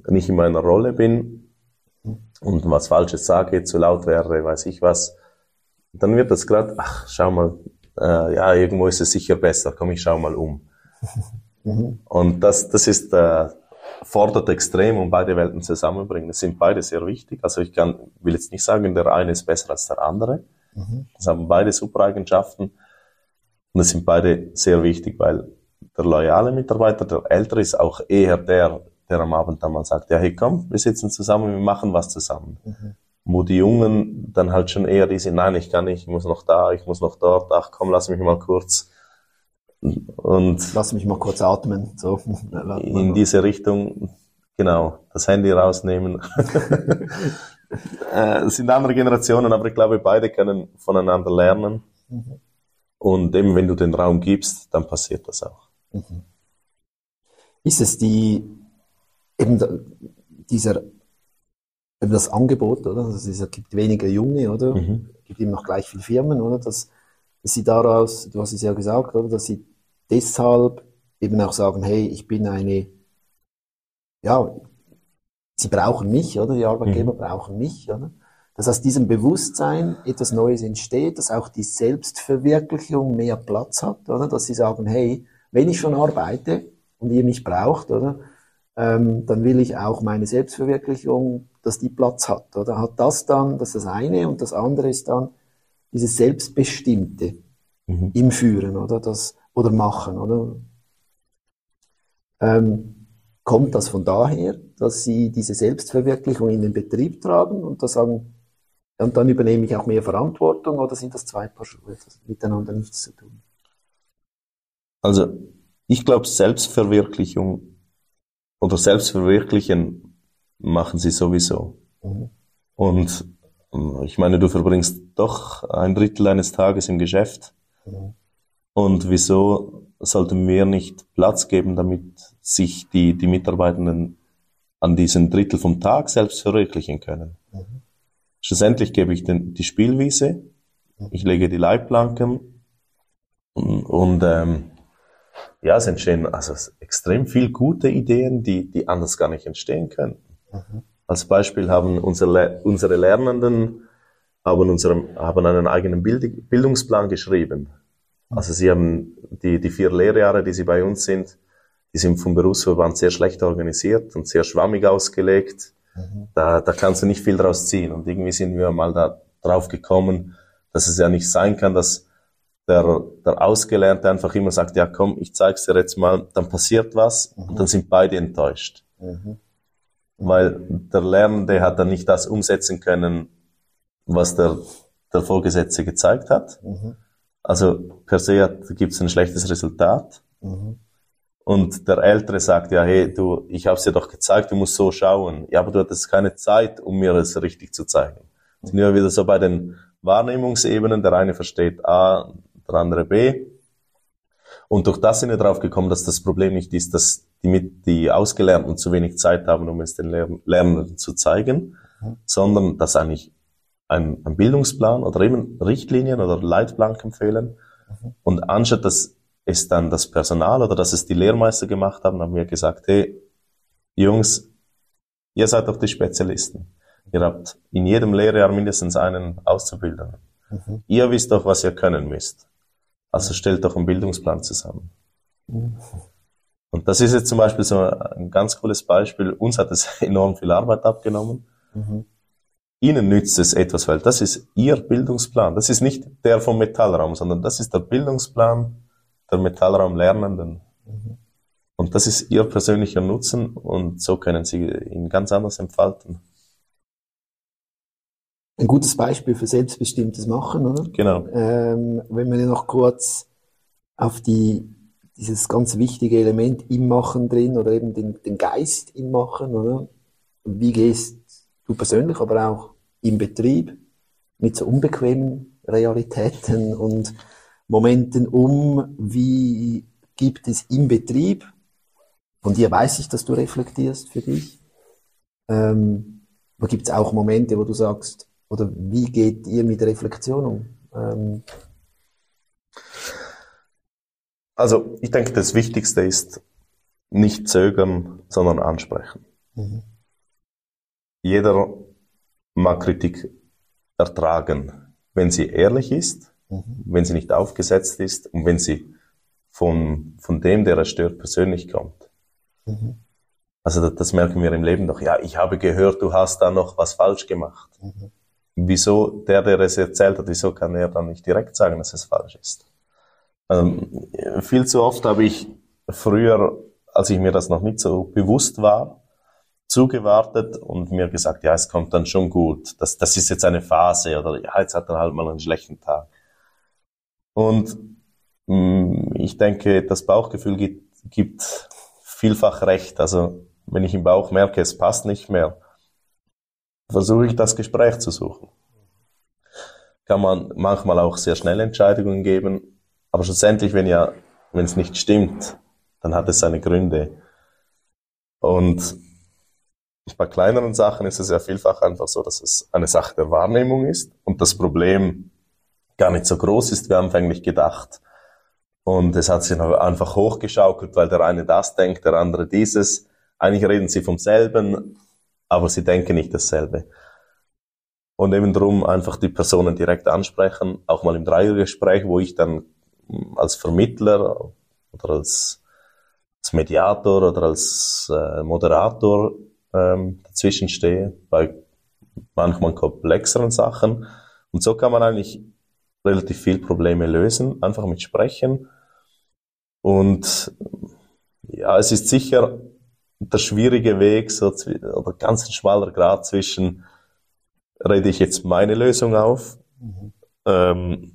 nicht in meiner Rolle bin und was Falsches sage, zu laut wäre, weiß ich was, dann wird das gerade, ach, schau mal, äh, ja, irgendwo ist es sicher besser, komm, ich schau mal um. Und das, das ist, äh, fordert extrem, um beide Welten zusammenbringen. Es sind beide sehr wichtig. Also ich kann, will jetzt nicht sagen, der eine ist besser als der andere. Das haben beide super Eigenschaften. Und es sind beide sehr wichtig, weil der loyale Mitarbeiter, der ältere, ist auch eher der, der am Abend dann mal sagt, ja, hey, komm, wir sitzen zusammen, wir machen was zusammen. Wo die Jungen dann halt schon eher die sind, nein, ich kann nicht, ich muss noch da, ich muss noch dort, ach komm, lass mich mal kurz. Und lass mich mal kurz atmen. So. in diese Richtung, genau, das Handy rausnehmen. äh, es sind andere Generationen, aber ich glaube, beide können voneinander lernen. Und eben, wenn du den Raum gibst, dann passiert das auch. Ist es die, eben dieser, das Angebot, oder? Also es gibt weniger Junge, oder? Mhm. Es gibt eben noch gleich viele Firmen, oder? Dass, dass sie daraus, du hast es ja gesagt, oder? Dass sie deshalb eben auch sagen, hey, ich bin eine, ja, sie brauchen mich, oder? Die Arbeitgeber brauchen mich, oder? Dass aus diesem Bewusstsein etwas Neues entsteht, dass auch die Selbstverwirklichung mehr Platz hat, oder? Dass sie sagen, hey, wenn ich schon arbeite und ihr mich braucht, oder? Ähm, dann will ich auch meine Selbstverwirklichung, dass die Platz hat, oder? Hat das dann, das ist das eine und das andere ist dann dieses Selbstbestimmte Mhm. im Führen, oder? Das, oder Machen, oder? Ähm, kommt das von daher, dass Sie diese Selbstverwirklichung in den Betrieb tragen und da sagen, und dann übernehme ich auch mehr Verantwortung oder sind das zwei Paar Schuhe, das miteinander nichts zu tun? Also, ich glaube, Selbstverwirklichung oder Selbstverwirklichen machen sie sowieso. Mhm. Und ähm, ich meine, du verbringst doch ein Drittel eines Tages im Geschäft. Mhm. Und wieso sollten wir nicht Platz geben, damit sich die, die Mitarbeitenden an diesem Drittel vom Tag selbst verwirklichen können? Schlussendlich gebe ich den, die Spielwiese, ich lege die Leitplanken und, und ähm, ja, es entstehen also extrem viel gute Ideen, die, die anders gar nicht entstehen können. Als Beispiel haben unsere, unsere Lernenden haben, unserem, haben einen eigenen Bild, Bildungsplan geschrieben. Also sie haben die, die vier Lehrjahre, die sie bei uns sind, die sind vom Berufsverband sehr schlecht organisiert und sehr schwammig ausgelegt. Da, da kannst du nicht viel draus ziehen. Und irgendwie sind wir mal da drauf gekommen, dass es ja nicht sein kann, dass der, der Ausgelernte einfach immer sagt, ja komm, ich zeig's dir jetzt mal, dann passiert was und dann sind beide enttäuscht. Weil der Lernende hat dann nicht das umsetzen können, was der, der Vorgesetzte gezeigt hat. Also per se gibt es ein schlechtes Resultat. Und der Ältere sagt, ja, hey, du, ich habe es dir doch gezeigt, du musst so schauen. Ja, aber du hattest keine Zeit, um mir es richtig zu zeigen. Sind wir wieder so bei den Wahrnehmungsebenen. Der eine versteht A, der andere B. Und durch das sind wir drauf gekommen, dass das Problem nicht ist, dass die, mit, die Ausgelernten zu wenig Zeit haben, um es den Lernenden zu zeigen, mhm. sondern dass eigentlich ein, ein, Bildungsplan oder eben Richtlinien oder Leitplanken fehlen. Mhm. Und anstatt dass es dann das Personal oder dass es die Lehrmeister gemacht haben, haben wir gesagt, hey, Jungs, ihr seid doch die Spezialisten. Ihr habt in jedem Lehrjahr mindestens einen Auszubildenden. Mhm. Ihr wisst doch, was ihr können müsst. Also stellt doch einen Bildungsplan zusammen. Mhm. Und das ist jetzt zum Beispiel so ein ganz cooles Beispiel. Uns hat es enorm viel Arbeit abgenommen. Mhm. Ihnen nützt es etwas, weil das ist Ihr Bildungsplan. Das ist nicht der vom Metallraum, sondern das ist der Bildungsplan der Metallraum Lernenden. Mhm. Und das ist Ihr persönlicher Nutzen und so können Sie ihn ganz anders entfalten. Ein gutes Beispiel für selbstbestimmtes Machen, oder? Genau. Ähm, wenn wir noch kurz auf die, dieses ganz wichtige Element im Machen drin oder eben den, den Geist im Machen, oder? Wie gehst du persönlich, aber auch im Betrieb mit so unbequemen Realitäten und Momenten um? Wie gibt es im Betrieb? Von dir weiß ich, dass du reflektierst für dich. Ähm, aber gibt es auch Momente, wo du sagst, oder wie geht ihr mit Reflexion um? Ähm, also ich denke, das Wichtigste ist nicht zögern, sondern ansprechen. Mhm. Jeder mag Kritik ertragen, wenn sie ehrlich ist, mhm. wenn sie nicht aufgesetzt ist und wenn sie von, von dem, der es stört, persönlich kommt. Mhm. Also das, das, merken wir im Leben doch. Ja, ich habe gehört, du hast da noch was falsch gemacht. Mhm wieso der, der es erzählt hat, wieso kann er dann nicht direkt sagen, dass es falsch ist? Ähm, viel zu oft habe ich früher, als ich mir das noch nicht so bewusst war, zugewartet und mir gesagt, ja, es kommt dann schon gut. Das, das ist jetzt eine Phase oder ja, jetzt hat er halt mal einen schlechten Tag. Und mh, mm, ich denke, das Bauchgefühl gibt, gibt vielfach recht. Also wenn ich im Bauch merke, es passt nicht mehr, versuche ich das Gespräch zu suchen. Kann man manchmal auch sehr schnell Entscheidungen geben, aber schlussendlich, wenn ja, wenn es nicht stimmt, dann hat es seine Gründe. Und bei kleineren Sachen ist es ja vielfach einfach so, dass es eine Sache der Wahrnehmung ist und das Problem gar nicht so groß ist wie anfänglich gedacht. Und es hat sich einfach hochgeschaukelt, weil der eine das denkt, der andere dieses. Eigentlich reden sie vom selben, aber sie denken nicht dasselbe. Und eben darum einfach die Personen direkt ansprechen, auch mal im Dreiergespräch, wo ich dann als Vermittler oder als, als Mediator oder als äh, Moderator ähm, dazwischen stehe, bei manchmal komplexeren Sachen. Und so kann man eigentlich relativ viel Probleme lösen, einfach mit Sprechen. Und ja, es ist sicher der schwierige Weg, so, oder ganz ein schmaler Grad zwischen, rede ich jetzt meine Lösung auf, mhm. ähm,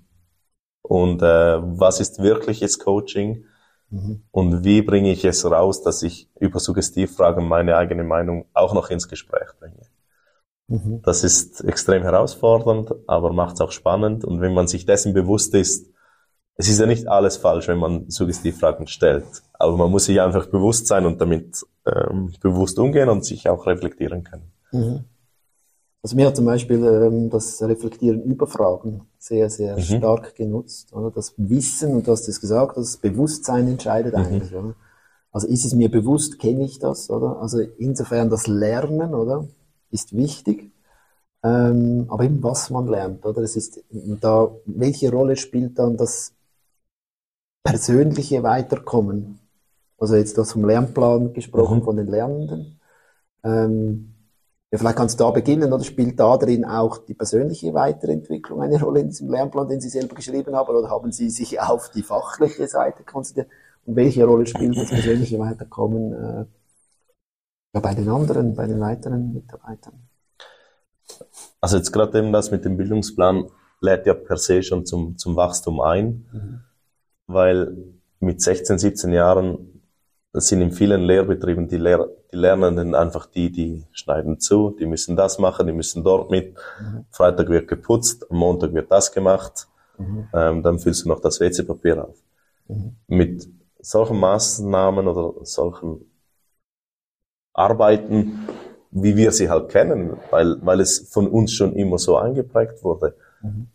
und äh, was ist wirkliches Coaching mhm. und wie bringe ich es raus, dass ich über Suggestivfragen meine eigene Meinung auch noch ins Gespräch bringe. Mhm. Das ist extrem herausfordernd, aber macht es auch spannend und wenn man sich dessen bewusst ist, es ist ja nicht alles falsch, wenn man Suggestivfragen stellt. Aber man muss sich einfach bewusst sein und damit ähm, bewusst umgehen und sich auch reflektieren können. Mhm. Also mir hat zum Beispiel ähm, das Reflektieren über Fragen sehr, sehr mhm. stark genutzt. Oder? Das Wissen, und du hast es gesagt, das Bewusstsein entscheidet mhm. eigentlich. Oder? Also ist es mir bewusst, kenne ich das, oder? Also insofern das Lernen, oder, ist wichtig. Ähm, aber eben was man lernt, oder? Es ist da, welche Rolle spielt dann das persönliche Weiterkommen. Also jetzt das vom Lernplan gesprochen mhm. von den Lernenden. Ähm, ja, vielleicht kannst du da beginnen, oder spielt da drin auch die persönliche Weiterentwicklung eine Rolle in diesem Lernplan, den Sie selber geschrieben haben, oder haben Sie sich auf die fachliche Seite konzentriert? Und welche Rolle spielt das persönliche Weiterkommen äh, ja, bei den anderen, bei den weiteren Mitarbeitern? Also jetzt gerade eben das mit dem Bildungsplan lädt ja per se schon zum, zum Wachstum ein. Mhm weil mit 16, 17 Jahren sind in vielen Lehrbetrieben die, Lehr die Lernenden einfach die, die schneiden zu, die müssen das machen, die müssen dort mit. Mhm. Freitag wird geputzt, am Montag wird das gemacht, mhm. ähm, dann füllst du noch das WC-Papier auf. mhm. mit solchen Maßnahmen oder solchen Arbeiten, wie wir sie halt kennen, weil, weil es von uns schon immer so eingeprägt wurde, mhm.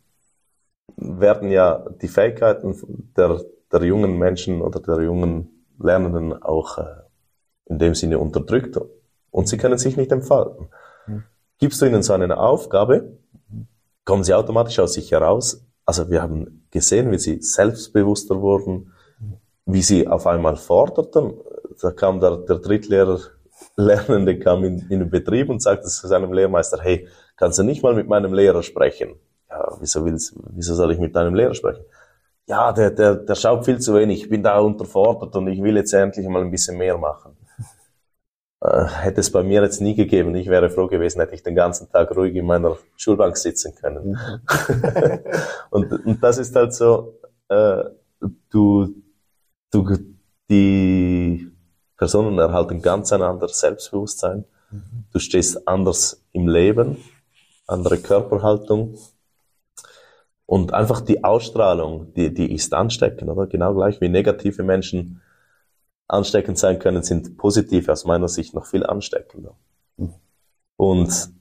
werden ja die Fähigkeiten der, der jungen Menschen oder der jungen Lernenden auch äh, in dem Sinne unterdrückt und sie können sich nicht entfalten. Mhm. Gibst du ihnen so eine Aufgabe, kommen sie automatisch aus sich heraus. Also wir haben gesehen, wie sie selbstbewusster wurden, wie sie auf einmal forderten. Da kam der, der Drittlehrer, Lernende kam in, in den Betrieb und sagte zu seinem Lehrmeister, hey, kannst du nicht mal mit meinem Lehrer sprechen? Ja, wieso, willst, wieso soll ich mit deinem Lehrer sprechen? Ja, der, der, der schaut viel zu wenig, ich bin da unterfordert und ich will jetzt endlich mal ein bisschen mehr machen. Äh, hätte es bei mir jetzt nie gegeben. Ich wäre froh gewesen, hätte ich den ganzen Tag ruhig in meiner Schulbank sitzen können. Mhm. und, und das ist halt so, äh, du, du, die Personen erhalten ganz ein anderes Selbstbewusstsein. Mhm. Du stehst anders im Leben, andere Körperhaltung. Und einfach die Ausstrahlung, die, die ist ansteckend, oder? Genau gleich wie negative Menschen ansteckend sein können, sind positiv aus meiner Sicht noch viel ansteckender. Und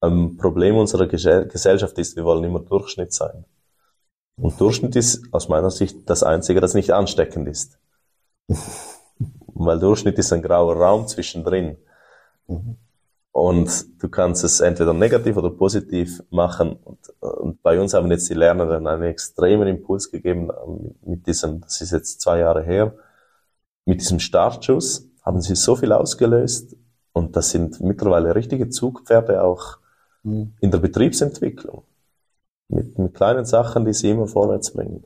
ein Problem unserer Gesellschaft ist, wir wollen immer Durchschnitt sein. Und Durchschnitt ist aus meiner Sicht das Einzige, das nicht ansteckend ist. Weil Durchschnitt ist ein grauer Raum zwischendrin. Und du kannst es entweder negativ oder positiv machen. Und, und, bei uns haben jetzt die Lernenden einen extremen Impuls gegeben mit diesem, das ist jetzt zwei Jahre her, mit diesem Startschuss haben sie so viel ausgelöst und das sind mittlerweile richtige Zugpferde auch mhm. in der Betriebsentwicklung. Mit, mit kleinen Sachen, die sie immer vorwärts bringen.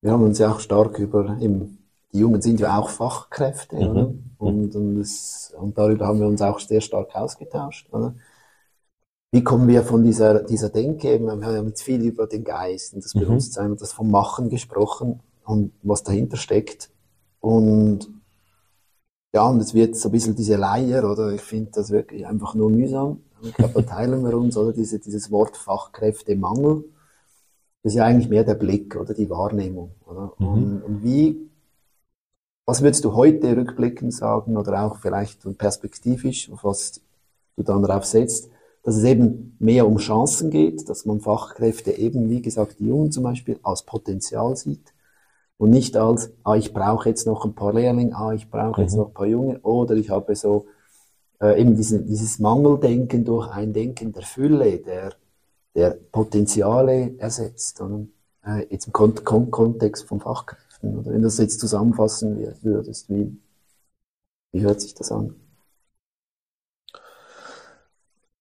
Wir haben uns ja auch stark über, im, die Jungen sind ja auch Fachkräfte, mhm. oder? Und, und, das, und darüber haben wir uns auch sehr stark ausgetauscht, oder? Wie kommen wir von dieser, dieser Denke, wir haben jetzt viel über den Geist und das mhm. Bewusstsein und das vom Machen gesprochen und was dahinter steckt. Und ja, und es wird so ein bisschen diese Leier, oder ich finde das wirklich einfach nur mühsam. Ich glaube, da teilen wir uns, oder diese, dieses Wort Fachkräftemangel. Das ist ja eigentlich mehr der Blick oder die Wahrnehmung. Oder? Mhm. Und, und wie, was würdest du heute rückblickend sagen oder auch vielleicht perspektivisch, auf was du dann darauf setzt, dass es eben mehr um Chancen geht, dass man Fachkräfte eben, wie gesagt, die Jungen zum Beispiel als Potenzial sieht und nicht als, ah, ich brauche jetzt noch ein paar Lehrlinge, ah, ich brauche mhm. jetzt noch ein paar Junge, oder ich habe so äh, eben diesen, dieses Mangeldenken durch ein Denken der Fülle, der, der Potenziale ersetzt. Und, äh, jetzt im Kon Kon Kontext von Fachkräften. Oder wenn du das jetzt zusammenfassen würdest, wie, wie hört sich das an?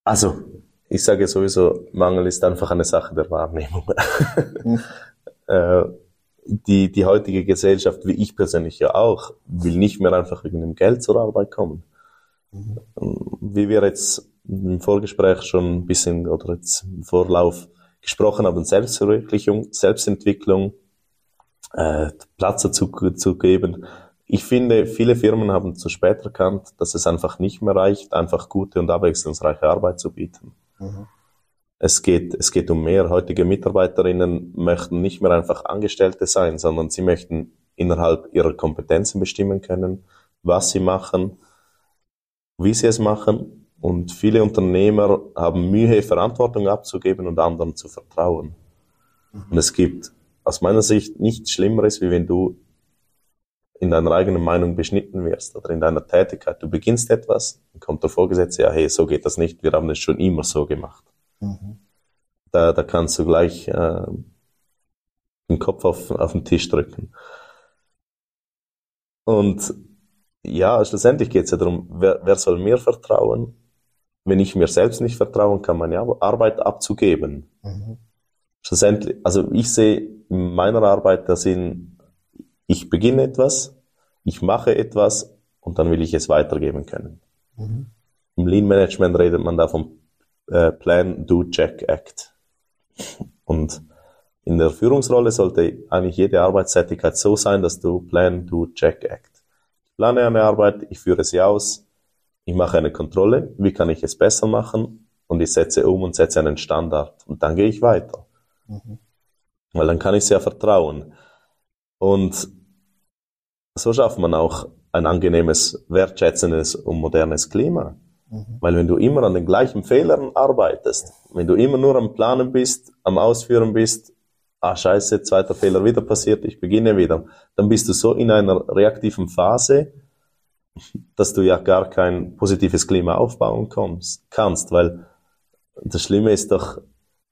Also, ich sage sowieso, Mangel ist einfach eine Sache der Wahrnehmung. Mhm. äh, die, die heutige Gesellschaft, wie ich persönlich ja auch, will nicht mehr einfach wegen dem Geld zur Arbeit kommen. Mhm. Wie wir jetzt im Vorgespräch schon ein bisschen oder jetzt im Vorlauf gesprochen haben, Selbstverwirklichung, Selbstentwicklung, äh, Platz dazu zu geben. Ich finde, viele Firmen haben zu spät erkannt, dass es einfach nicht mehr reicht, einfach gute und abwechslungsreiche Arbeit zu bieten. Mhm. Es geht, es geht um mehr. Heutige Mitarbeiterinnen möchten nicht mehr einfach Angestellte sein, sondern sie möchten innerhalb ihrer Kompetenzen bestimmen können, was sie machen, wie sie es machen. Und viele Unternehmer haben Mühe, Verantwortung abzugeben und anderen zu vertrauen. Mhm. Und es gibt aus meiner Sicht nichts Schlimmeres, wie wenn du in deiner eigenen Meinung beschnitten wirst oder in deiner Tätigkeit. Du beginnst etwas, dann kommt der Vorgesetzte, ja, hey, so geht das nicht, wir haben es schon immer so gemacht. Mhm. Da, da kannst du gleich äh, den Kopf auf, auf den Tisch drücken. Und ja, schlussendlich geht es ja darum, wer, wer soll mir vertrauen? Wenn ich mir selbst nicht vertrauen kann, meine Arbeit abzugeben. Mhm. Schlussendlich, also ich sehe in meiner Arbeit der Sinn, ich beginne etwas, ich mache etwas und dann will ich es weitergeben können. Mhm. Im Lean Management redet man da vom äh, Plan, Do, Check, Act. Und in der Führungsrolle sollte eigentlich jede Arbeitstätigkeit so sein, dass du Plan, Do, Check, Act. Ich plane eine Arbeit, ich führe sie aus, ich mache eine Kontrolle, wie kann ich es besser machen und ich setze um und setze einen Standard und dann gehe ich weiter. Mhm. Weil dann kann ich sehr vertrauen. Und so schafft man auch ein angenehmes, wertschätzendes und modernes Klima. Mhm. Weil wenn du immer an den gleichen Fehlern arbeitest, wenn du immer nur am Planen bist, am Ausführen bist, ah scheiße, zweiter Fehler wieder passiert, ich beginne wieder, dann bist du so in einer reaktiven Phase, dass du ja gar kein positives Klima aufbauen kommst, kannst, weil das Schlimme ist doch,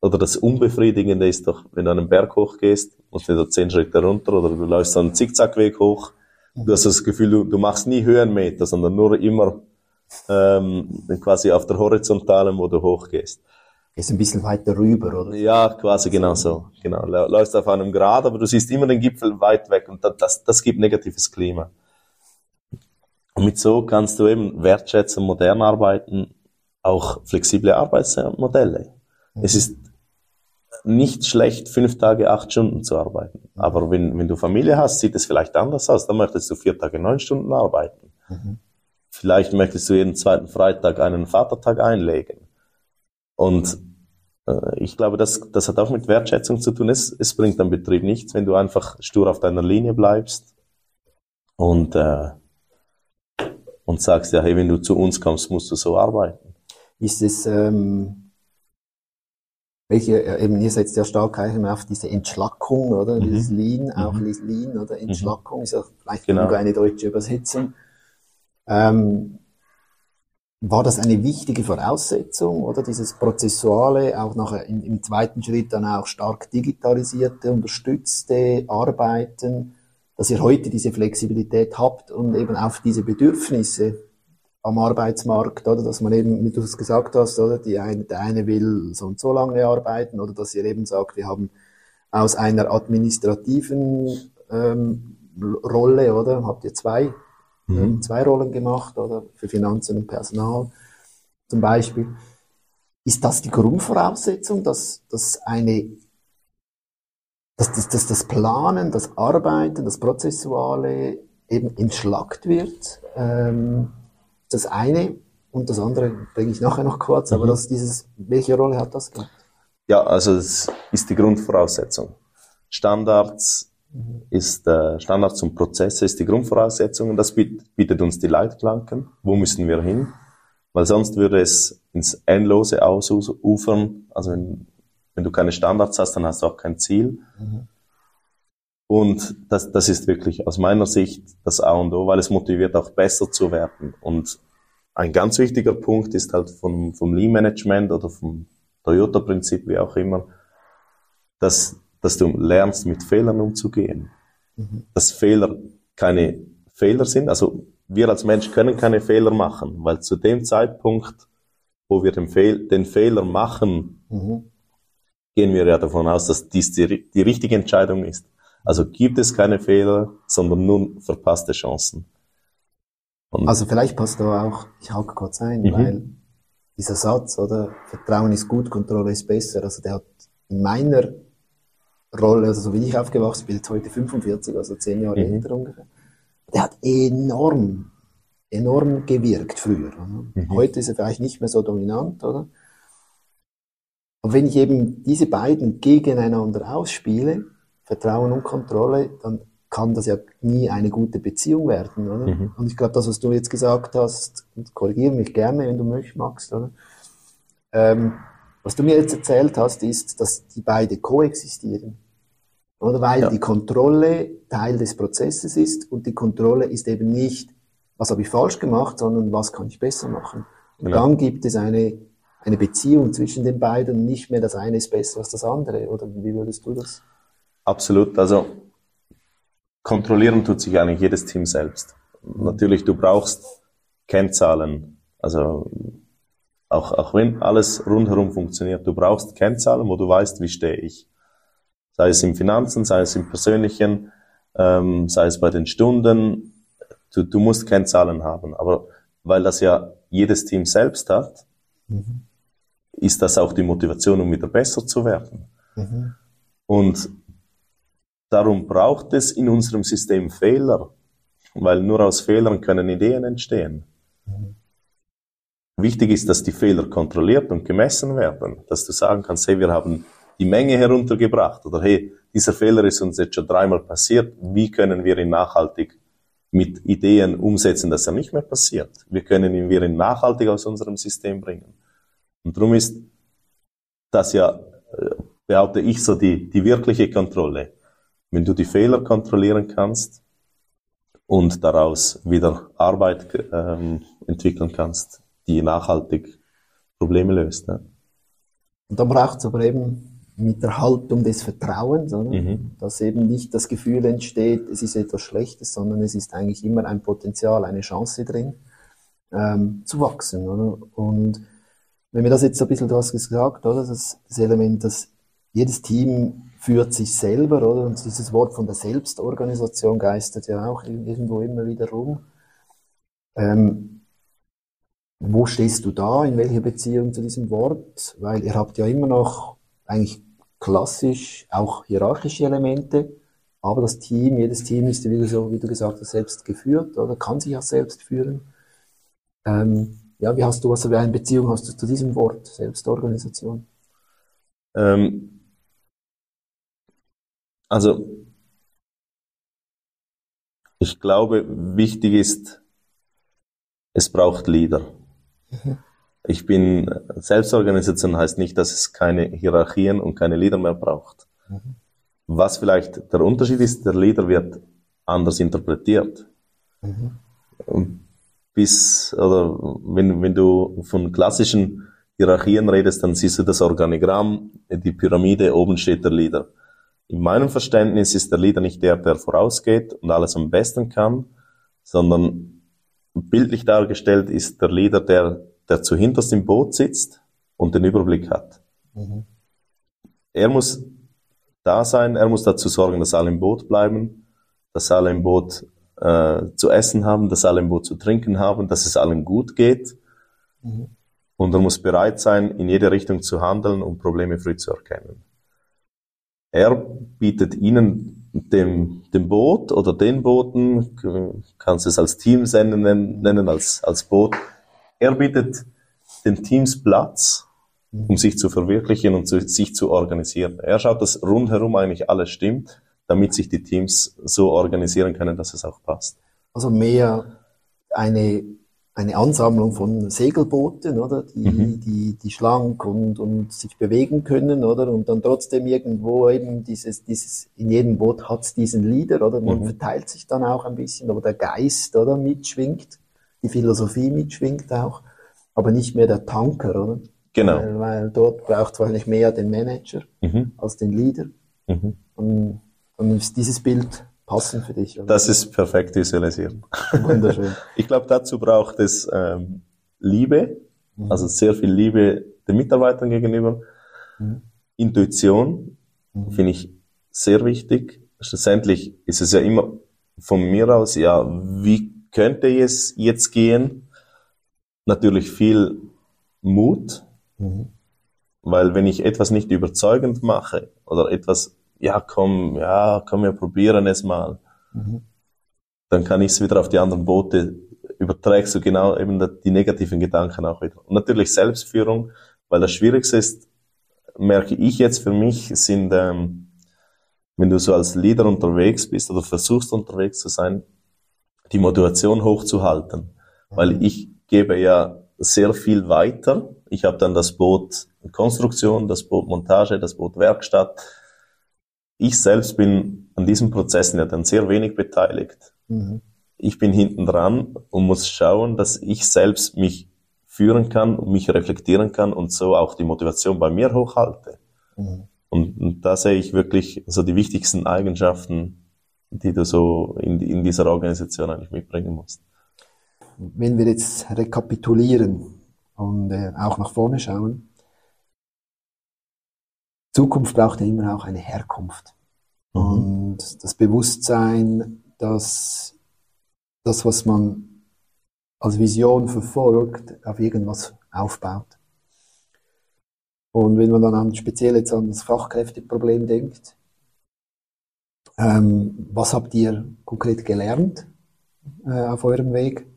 oder das Unbefriedigende ist doch, wenn du einen Berg hochgehst, musst du da zehn Schritte runter oder du läufst einen Zickzackweg hoch, du hast das Gefühl, du, du machst nie Höhenmeter, sondern nur immer ähm, quasi auf der Horizontalen, wo du hochgehst. Ist ein bisschen weiter rüber, oder? Ja, quasi genau so. Genau. Läufst auf einem Grad, aber du siehst immer den Gipfel weit weg und das, das gibt negatives Klima. Und mit so kannst du eben wertschätzen, modern arbeiten, auch flexible Arbeitsmodelle. Es ist nicht schlecht, fünf Tage, acht Stunden zu arbeiten. Mhm. Aber wenn, wenn du Familie hast, sieht es vielleicht anders aus. Dann möchtest du vier Tage, neun Stunden arbeiten. Mhm. Vielleicht möchtest du jeden zweiten Freitag einen Vatertag einlegen. Und äh, ich glaube, das, das hat auch mit Wertschätzung zu tun. Es, es bringt am Betrieb nichts, wenn du einfach stur auf deiner Linie bleibst und, äh, und sagst, ja, hey, wenn du zu uns kommst, musst du so arbeiten. Ist es, ähm, welche, eben, ihr setzt ja stark auf diese Entschlackung, oder? Mhm. Dieses Lean, auch mhm. Lean, oder? Mhm. Entschlackung mhm. ist ja vielleicht genau. eine deutsche Übersetzung. Ähm, war das eine wichtige Voraussetzung oder dieses prozessuale, auch nachher im, im, zweiten Schritt dann auch stark digitalisierte, unterstützte Arbeiten, dass ihr heute diese Flexibilität habt und eben auf diese Bedürfnisse am Arbeitsmarkt, oder dass man eben, wie du es gesagt hast, oder die eine, der eine will so und so lange arbeiten oder dass ihr eben sagt, wir haben aus einer administrativen ähm, Rolle, oder habt ihr zwei mhm. zwei Rollen gemacht, oder für Finanzen und Personal zum Beispiel. Ist das die Grundvoraussetzung, dass, dass eine dass das, dass das Planen, das Arbeiten, das Prozessuale eben entschlackt wird. Ähm, das eine und das andere bringe ich nachher noch kurz, mhm. aber das, dieses, welche Rolle hat das gehabt? Ja, also es ist die Grundvoraussetzung. Standards, ist äh, Standards und Prozesse ist die Grundvoraussetzung und das bietet uns die Leitplanken. Wo müssen wir hin? Weil sonst würde es ins Endlose ausufern. Also wenn, wenn du keine Standards hast, dann hast du auch kein Ziel. Mhm. Und das, das ist wirklich aus meiner Sicht das A und O, weil es motiviert auch besser zu werden. Und ein ganz wichtiger Punkt ist halt vom, vom Lean Management oder vom Toyota-Prinzip, wie auch immer, dass dass du lernst, mit Fehlern umzugehen. Mhm. Dass Fehler keine Fehler sind. Also wir als Mensch können keine Fehler machen, weil zu dem Zeitpunkt, wo wir den, Fehl den Fehler machen, mhm. gehen wir ja davon aus, dass dies die, die richtige Entscheidung ist. Also gibt es keine Fehler, sondern nur verpasste Chancen. Und also vielleicht passt da auch, ich hake kurz ein, mhm. weil dieser Satz, oder Vertrauen ist gut, Kontrolle ist besser, also der hat in meiner Rolle, also so wie ich aufgewachsen bin, jetzt heute 45, also zehn Jahre mhm. älter ungefähr, der hat enorm, enorm gewirkt früher. Mhm. Heute ist er vielleicht nicht mehr so dominant, oder? Aber wenn ich eben diese beiden gegeneinander ausspiele, Vertrauen und Kontrolle, dann kann das ja nie eine gute Beziehung werden, oder? Mhm. Und ich glaube, das, was du jetzt gesagt hast, korrigiere mich gerne, wenn du möchtest, magst, oder? Ähm, was du mir jetzt erzählt hast, ist, dass die beide koexistieren. Oder weil ja. die Kontrolle Teil des Prozesses ist und die Kontrolle ist eben nicht, was habe ich falsch gemacht, sondern was kann ich besser machen. Und genau. dann gibt es eine, eine Beziehung zwischen den beiden und nicht mehr das eine ist besser als das andere. Oder wie würdest du das? Absolut. Also kontrollieren tut sich eigentlich jedes Team selbst. Natürlich, du brauchst Kennzahlen. Also auch, auch wenn alles rundherum funktioniert, du brauchst Kennzahlen, wo du weißt, wie stehe ich. Sei es im Finanzen, sei es im Persönlichen, ähm, sei es bei den Stunden. Du, du musst Kennzahlen haben. Aber weil das ja jedes Team selbst hat, mhm. ist das auch die Motivation, um wieder besser zu werden. Mhm. Und darum braucht es in unserem System Fehler, weil nur aus Fehlern können Ideen entstehen. Wichtig ist, dass die Fehler kontrolliert und gemessen werden, dass du sagen kannst, hey, wir haben die Menge heruntergebracht oder hey, dieser Fehler ist uns jetzt schon dreimal passiert, wie können wir ihn nachhaltig mit Ideen umsetzen, dass er nicht mehr passiert. Wir können ihn wieder nachhaltig aus unserem System bringen. Und darum ist das ja, äh, behaupte ich, so die, die wirkliche Kontrolle. Wenn du die Fehler kontrollieren kannst und daraus wieder Arbeit ähm, entwickeln kannst, die nachhaltig Probleme löst. Ne? Und da braucht es aber eben mit der Haltung des Vertrauens? Mhm. dass eben nicht das Gefühl entsteht, es ist etwas Schlechtes, sondern es ist eigentlich immer ein Potenzial, eine Chance drin, ähm, zu wachsen. Oder? Und wenn wir das jetzt ein bisschen, du hast gesagt, oder? Das, das Element, dass jedes Team führt sich selber, oder? Und dieses Wort von der Selbstorganisation geistert ja auch irgendwo immer wieder rum. Ähm, wo stehst du da? In welcher Beziehung zu diesem Wort? Weil ihr habt ja immer noch eigentlich klassisch auch hierarchische Elemente, aber das Team, jedes Team ist, wie du, so, wie du gesagt hast, selbst geführt oder kann sich auch selbst führen. Ähm, ja, wie hast du, was für eine Beziehung hast du zu diesem Wort, Selbstorganisation? Ähm, also, ich glaube, wichtig ist, es braucht Leader. Mhm. Ich bin, Selbstorganisation heißt nicht, dass es keine Hierarchien und keine Leader mehr braucht. Mhm. Was vielleicht der Unterschied ist, der Leader wird anders interpretiert. Mhm. Bis, oder wenn, wenn du von klassischen Hierarchien redest, dann siehst du das Organigramm, die Pyramide, oben steht der Leader. In meinem Verständnis ist der Leader nicht der, der vorausgeht und alles am besten kann, sondern bildlich dargestellt ist der Leader, der der zu hinterst im Boot sitzt und den Überblick hat. Mhm. Er muss da sein, er muss dazu sorgen, dass alle im Boot bleiben, dass alle im Boot äh, zu essen haben, dass alle im Boot zu trinken haben, dass es allen gut geht. Mhm. Und er muss bereit sein, in jede Richtung zu handeln, um Probleme früh zu erkennen. Er bietet ihnen dem, dem Boot oder den Booten, kannst es als Team nennen, nennen als, als Boot, er bietet den Teams Platz, um sich zu verwirklichen und zu, sich zu organisieren. Er schaut, dass rundherum eigentlich alles stimmt, damit sich die Teams so organisieren können, dass es auch passt. Also mehr eine, eine Ansammlung von Segelbooten, oder? Die, mhm. die, die schlank und, und sich bewegen können, oder? Und dann trotzdem irgendwo eben dieses, dieses, in jedem Boot hat es diesen Leader, oder? Man mhm. verteilt sich dann auch ein bisschen, aber der Geist, oder? Mitschwingt die Philosophie mitschwingt auch, aber nicht mehr der Tanker, oder? Genau. Weil, weil dort braucht es wahrscheinlich mehr den Manager mhm. als den Leader. Mhm. Und, und ist dieses Bild passend für dich? Oder? Das ist perfekt visualisiert. Wunderschön. ich glaube, dazu braucht es ähm, Liebe, mhm. also sehr viel Liebe den Mitarbeitern gegenüber. Mhm. Intuition mhm. finde ich sehr wichtig. Schlussendlich ist es ja immer von mir aus, ja, wie könnte es jetzt gehen? Natürlich viel Mut, mhm. weil wenn ich etwas nicht überzeugend mache oder etwas, ja komm, ja, komm, wir probieren es mal, mhm. dann kann ich es wieder auf die anderen Boote überträgst du genau eben die negativen Gedanken auch wieder. Und natürlich Selbstführung, weil das Schwierigste ist, merke ich jetzt für mich, sind, ähm, wenn du so als Leader unterwegs bist oder versuchst unterwegs zu sein, die Motivation hochzuhalten. Weil mhm. ich gebe ja sehr viel weiter. Ich habe dann das Boot Konstruktion, das Boot Montage, das Boot Werkstatt. Ich selbst bin an diesen Prozessen ja dann sehr wenig beteiligt. Mhm. Ich bin hinten dran und muss schauen, dass ich selbst mich führen kann und mich reflektieren kann und so auch die Motivation bei mir hochhalte. Mhm. Und, und da sehe ich wirklich so die wichtigsten Eigenschaften die du so in, in dieser Organisation eigentlich mitbringen musst. Wenn wir jetzt rekapitulieren und äh, auch nach vorne schauen, Zukunft braucht ja immer auch eine Herkunft. Mhm. Und das Bewusstsein, dass das, was man als Vision verfolgt, auf irgendwas aufbaut. Und wenn man dann an, speziell jetzt an das Fachkräfteproblem denkt, ähm, was habt ihr konkret gelernt äh, auf eurem Weg?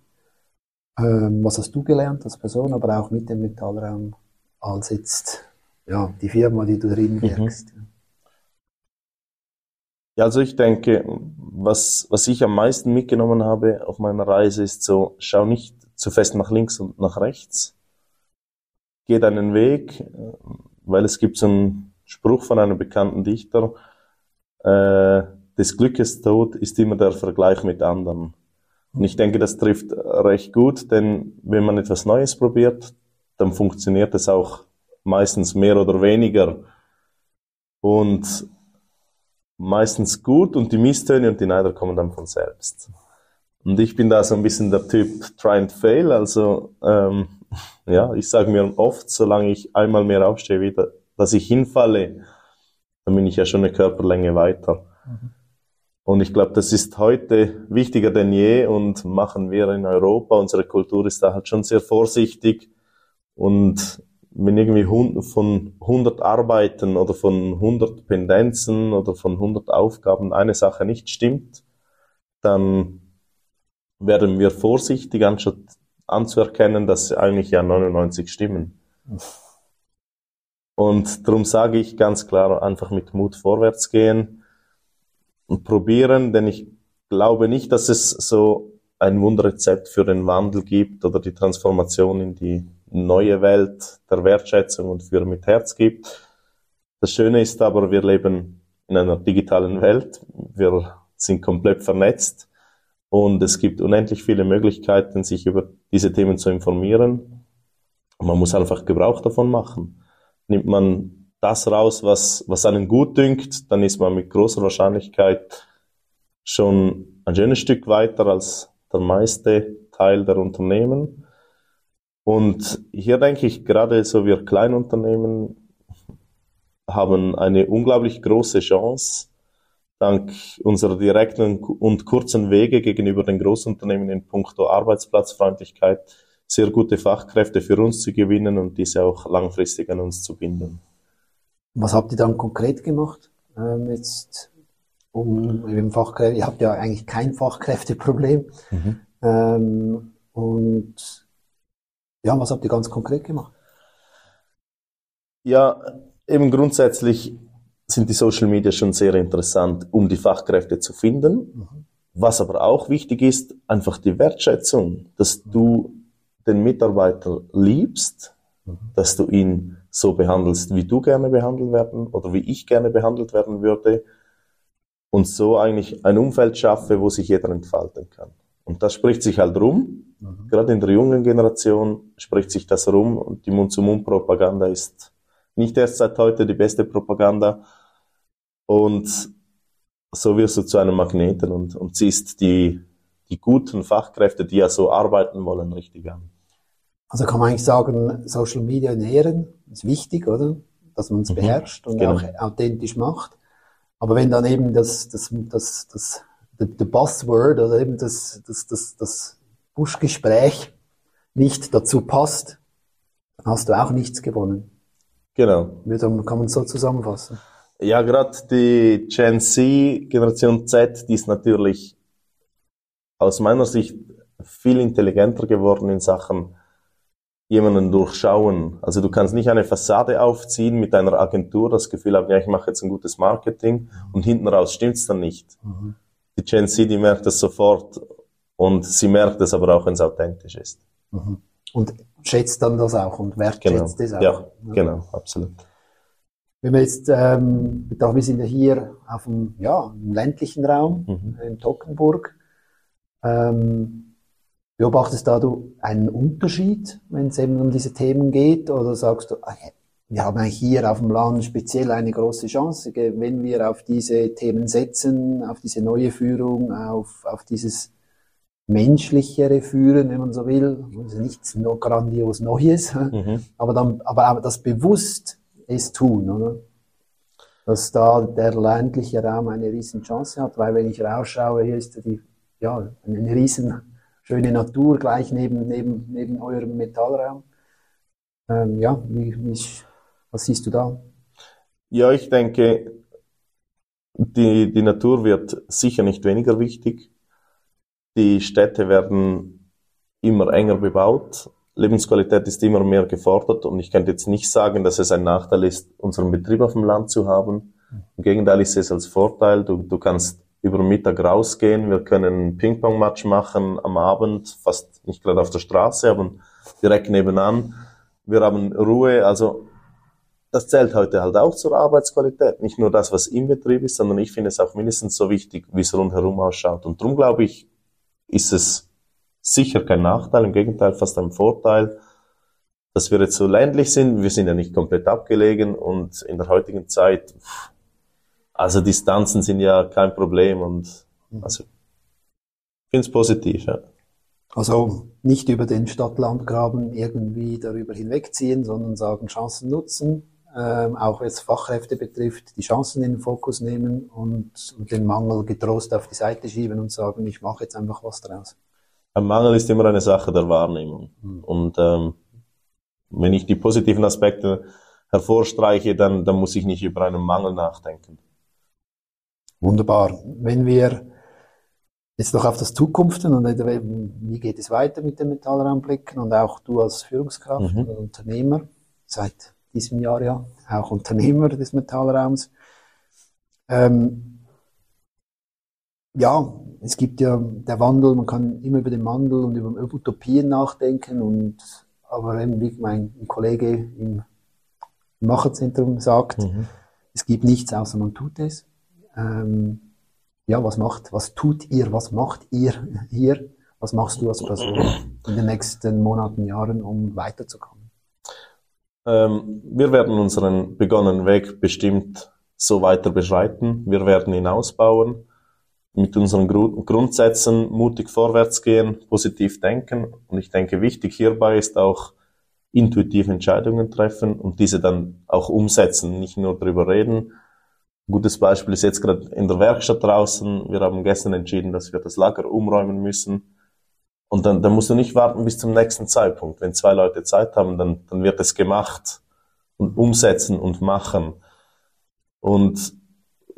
Ähm, was hast du gelernt als Person, aber auch mit dem Metallraum als jetzt ja, die Firma, die du drin Mhm. wirkst. Ja, also ich denke, was, was ich am meisten mitgenommen habe auf meiner Reise ist so, schau nicht zu fest nach links und nach rechts. Geh deinen Weg, weil es gibt so einen Spruch von einem bekannten Dichter, äh, des Glückes Tod ist immer der Vergleich mit anderen. Und ich denke, das trifft recht gut, denn wenn man etwas Neues probiert, dann funktioniert es auch meistens mehr oder weniger. Und meistens gut und die Misstöne und die Neider kommen dann von selbst. Und ich bin da so ein bisschen der Typ Try and Fail, also ähm, ja, ich sage mir oft, solange ich einmal mehr aufstehe, wieder, dass ich hinfalle, dann bin ich ja schon eine Körperlänge weiter. Und ich glaube, das ist heute wichtiger denn je und machen wir in Europa, unsere Kultur ist da halt schon sehr vorsichtig und wenn irgendwie von 100 Arbeiten oder von 100 Pendenzen oder von 100 Aufgaben eine Sache nicht stimmt, dann werden wir vorsichtig, anstatt anzuerkennen, dass eigentlich ja 99 stimmen. Und darum sage ich ganz klar, einfach mit Mut vorwärts gehen und probieren, denn ich glaube nicht, dass es so ein Wunderrezept für den Wandel gibt oder die Transformation in die neue Welt der Wertschätzung und für mit Herz gibt. Das Schöne ist aber, wir leben in einer digitalen Welt. Wir sind komplett vernetzt und es gibt unendlich viele Möglichkeiten, sich über diese Themen zu informieren. Man muss einfach Gebrauch davon machen. Nimmt man das raus, was, was einen gut dünkt, dann ist man mit großer Wahrscheinlichkeit schon ein schönes Stück weiter als der meiste Teil der Unternehmen. Und hier denke ich, gerade so wir Kleinunternehmen haben eine unglaublich große Chance, dank unserer direkten und kurzen Wege gegenüber den Großunternehmen in puncto Arbeitsplatzfreundlichkeit sehr gute Fachkräfte für uns zu gewinnen und diese auch langfristig an uns zu binden. Was habt ihr dann konkret gemacht? Ähm, jetzt um eben Fachkräfte, ihr habt ja eigentlich kein Fachkräfteproblem. Ähm, und ja, was habt ihr ganz konkret gemacht? Ja, eben grundsätzlich sind die Social Media schon sehr interessant, um die Fachkräfte zu finden. Was aber auch wichtig ist, einfach die Wertschätzung, dass du den Mitarbeiter liebst, dass du ihn so behandelst, wie du gerne behandelt werden oder wie ich gerne behandelt werden würde und so eigentlich ein Umfeld schaffe, wo sich jeder entfalten kann. Und das spricht sich halt rum. Gerade in der jungen Generation spricht sich das rum und die Mund-zu-Mund-Propaganda ist nicht erst seit heute die beste Propaganda. Und so wirst du zu einem Magneten und, und ziehst die, die guten Fachkräfte, die ja so arbeiten wollen, richtig an. Also kann man eigentlich sagen, Social Media nähren ist wichtig, oder? Dass man es beherrscht und genau. auch authentisch macht. Aber wenn dann eben das, das, das, das, the, the Buzzword oder eben das, das, das, das Buschgespräch nicht dazu passt, dann hast du auch nichts gewonnen. Genau. Kann man so zusammenfassen. Ja, gerade die Gen Z, Generation Z, die ist natürlich aus meiner Sicht viel intelligenter geworden in Sachen jemanden durchschauen. Also du kannst nicht eine Fassade aufziehen mit einer Agentur, das Gefühl haben, ja, ich mache jetzt ein gutes Marketing und hinten raus stimmt's dann nicht. Die Gen Z, die merkt das sofort und sie merkt es aber auch, wenn es authentisch ist. Und schätzt dann das auch und Genau. wertschätzt es auch. Ja, genau, absolut. Wenn wir jetzt, ähm, wir sind ja hier auf dem, ja, im ländlichen Raum, Mhm. in Tockenburg, ähm, beobachtest da du einen Unterschied, wenn es eben um diese Themen geht, oder sagst du, ah, ja, wir haben hier auf dem Land speziell eine große Chance, wenn wir auf diese Themen setzen, auf diese neue Führung, auf, auf dieses menschlichere Führen, wenn man so will, also nichts no grandios Neues, Mhm. aber dann, aber das bewusst es tun, oder? Dass da der ländliche Raum eine riesen Chance hat, weil wenn ich rausschaue, hier ist ja die, ja, eine riesen schöne Natur gleich neben, neben, neben eurem Metallraum. Ähm, ja, wie, wie, was siehst du da? Ja, ich denke, die, die Natur wird sicher nicht weniger wichtig. Die Städte werden immer enger bebaut. Lebensqualität ist immer mehr gefordert und ich könnte jetzt nicht sagen, dass es ein Nachteil ist, unseren Betrieb auf dem Land zu haben. Im Gegenteil, ich sehe es als Vorteil. Du, du kannst über Mittag rausgehen, wir können Ping-Pong-Match machen am Abend, fast nicht gerade auf der Straße, aber direkt nebenan. Wir haben Ruhe, also das zählt heute halt auch zur Arbeitsqualität. Nicht nur das, was im Betrieb ist, sondern ich finde es auch mindestens so wichtig, wie es rundherum ausschaut. Und darum glaube ich, ist es sicher kein Nachteil, im Gegenteil fast ein Vorteil, dass wir jetzt so ländlich sind. Wir sind ja nicht komplett abgelegen und in der heutigen Zeit, also Distanzen sind ja kein Problem und also ich finde es positiv. Ja. Also nicht über den Stadt-Land-Graben irgendwie darüber hinwegziehen, sondern sagen Chancen nutzen, ähm, auch was Fachkräfte betrifft, die Chancen in den Fokus nehmen und, und den Mangel getrost auf die Seite schieben und sagen, ich mache jetzt einfach was draus. Ein Mangel ist immer eine Sache der Wahrnehmung. Mhm. Und ähm, wenn ich die positiven Aspekte hervorstreiche, dann, dann muss ich nicht über einen Mangel nachdenken. Wunderbar. Wenn wir jetzt noch auf das Zukunft und wie geht es weiter mit dem Metallraum blicken und auch du als Führungskraft mhm. und Unternehmer seit diesem Jahr ja auch Unternehmer des Metallraums. Ähm, ja, es gibt ja der Wandel, man kann immer über den Wandel und über Utopien nachdenken und aber eben wie mein Kollege im Macherzentrum sagt, mhm. es gibt nichts außer man tut es. Ähm, ja, was macht, was tut ihr, was macht ihr hier? Was machst du als Person in den nächsten Monaten, Jahren, um weiterzukommen? Ähm, wir werden unseren begonnenen Weg bestimmt so weiter beschreiten. Wir werden ihn ausbauen mit unseren Grundsätzen mutig vorwärts gehen, positiv denken. Und ich denke, wichtig hierbei ist auch intuitiv Entscheidungen treffen und diese dann auch umsetzen, nicht nur darüber reden. Ein gutes Beispiel ist jetzt gerade in der Werkstatt draußen. Wir haben gestern entschieden, dass wir das Lager umräumen müssen. Und dann, dann musst du nicht warten bis zum nächsten Zeitpunkt. Wenn zwei Leute Zeit haben, dann, dann wird es gemacht und umsetzen und machen. Und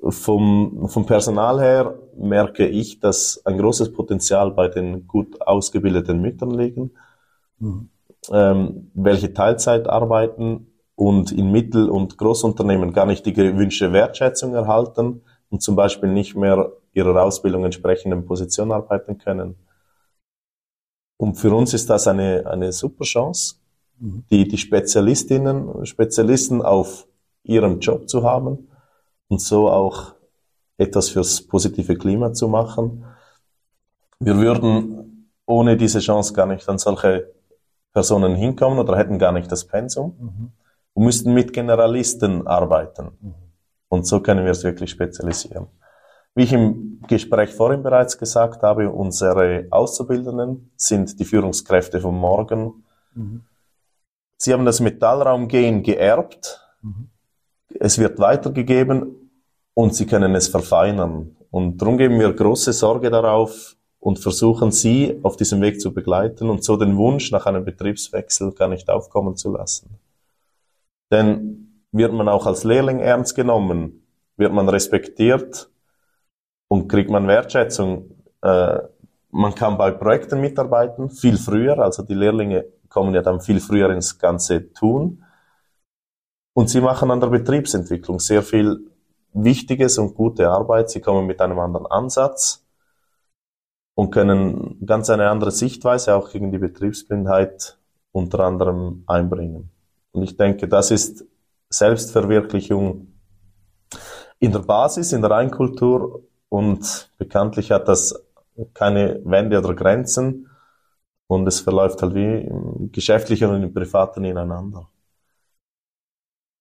vom, vom Personal her merke ich, dass ein großes Potenzial bei den gut ausgebildeten Müttern liegen, mhm. ähm, welche Teilzeit arbeiten und in Mittel- und Großunternehmen gar nicht die gewünschte Wertschätzung erhalten und zum Beispiel nicht mehr ihrer Ausbildung entsprechenden Position arbeiten können. Und für uns ist das eine, eine super Chance, mhm. die, die Spezialistinnen, Spezialisten auf ihrem Job zu haben und so auch etwas fürs positive Klima zu machen. Wir würden ohne diese Chance gar nicht an solche Personen hinkommen oder hätten gar nicht das Pensum mhm. und müssten mit Generalisten arbeiten. Mhm. Und so können wir es wirklich spezialisieren. Wie ich im Gespräch vorhin bereits gesagt habe, unsere Auszubildenden sind die Führungskräfte von morgen. Mhm. Sie haben das Metallraumgehen geerbt. Mhm. Es wird weitergegeben und sie können es verfeinern. Und darum geben wir große Sorge darauf und versuchen sie auf diesem Weg zu begleiten und so den Wunsch nach einem Betriebswechsel gar nicht aufkommen zu lassen. Denn wird man auch als Lehrling ernst genommen, wird man respektiert und kriegt man Wertschätzung. Äh, man kann bei Projekten mitarbeiten, viel früher, also die Lehrlinge kommen ja dann viel früher ins ganze Tun. Und sie machen an der Betriebsentwicklung sehr viel Wichtiges und gute Arbeit. Sie kommen mit einem anderen Ansatz und können ganz eine andere Sichtweise auch gegen die Betriebsblindheit unter anderem einbringen. Und ich denke, das ist Selbstverwirklichung in der Basis, in der Reinkultur und bekanntlich hat das keine Wände oder Grenzen und es verläuft halt wie im Geschäftlichen und im Privaten ineinander.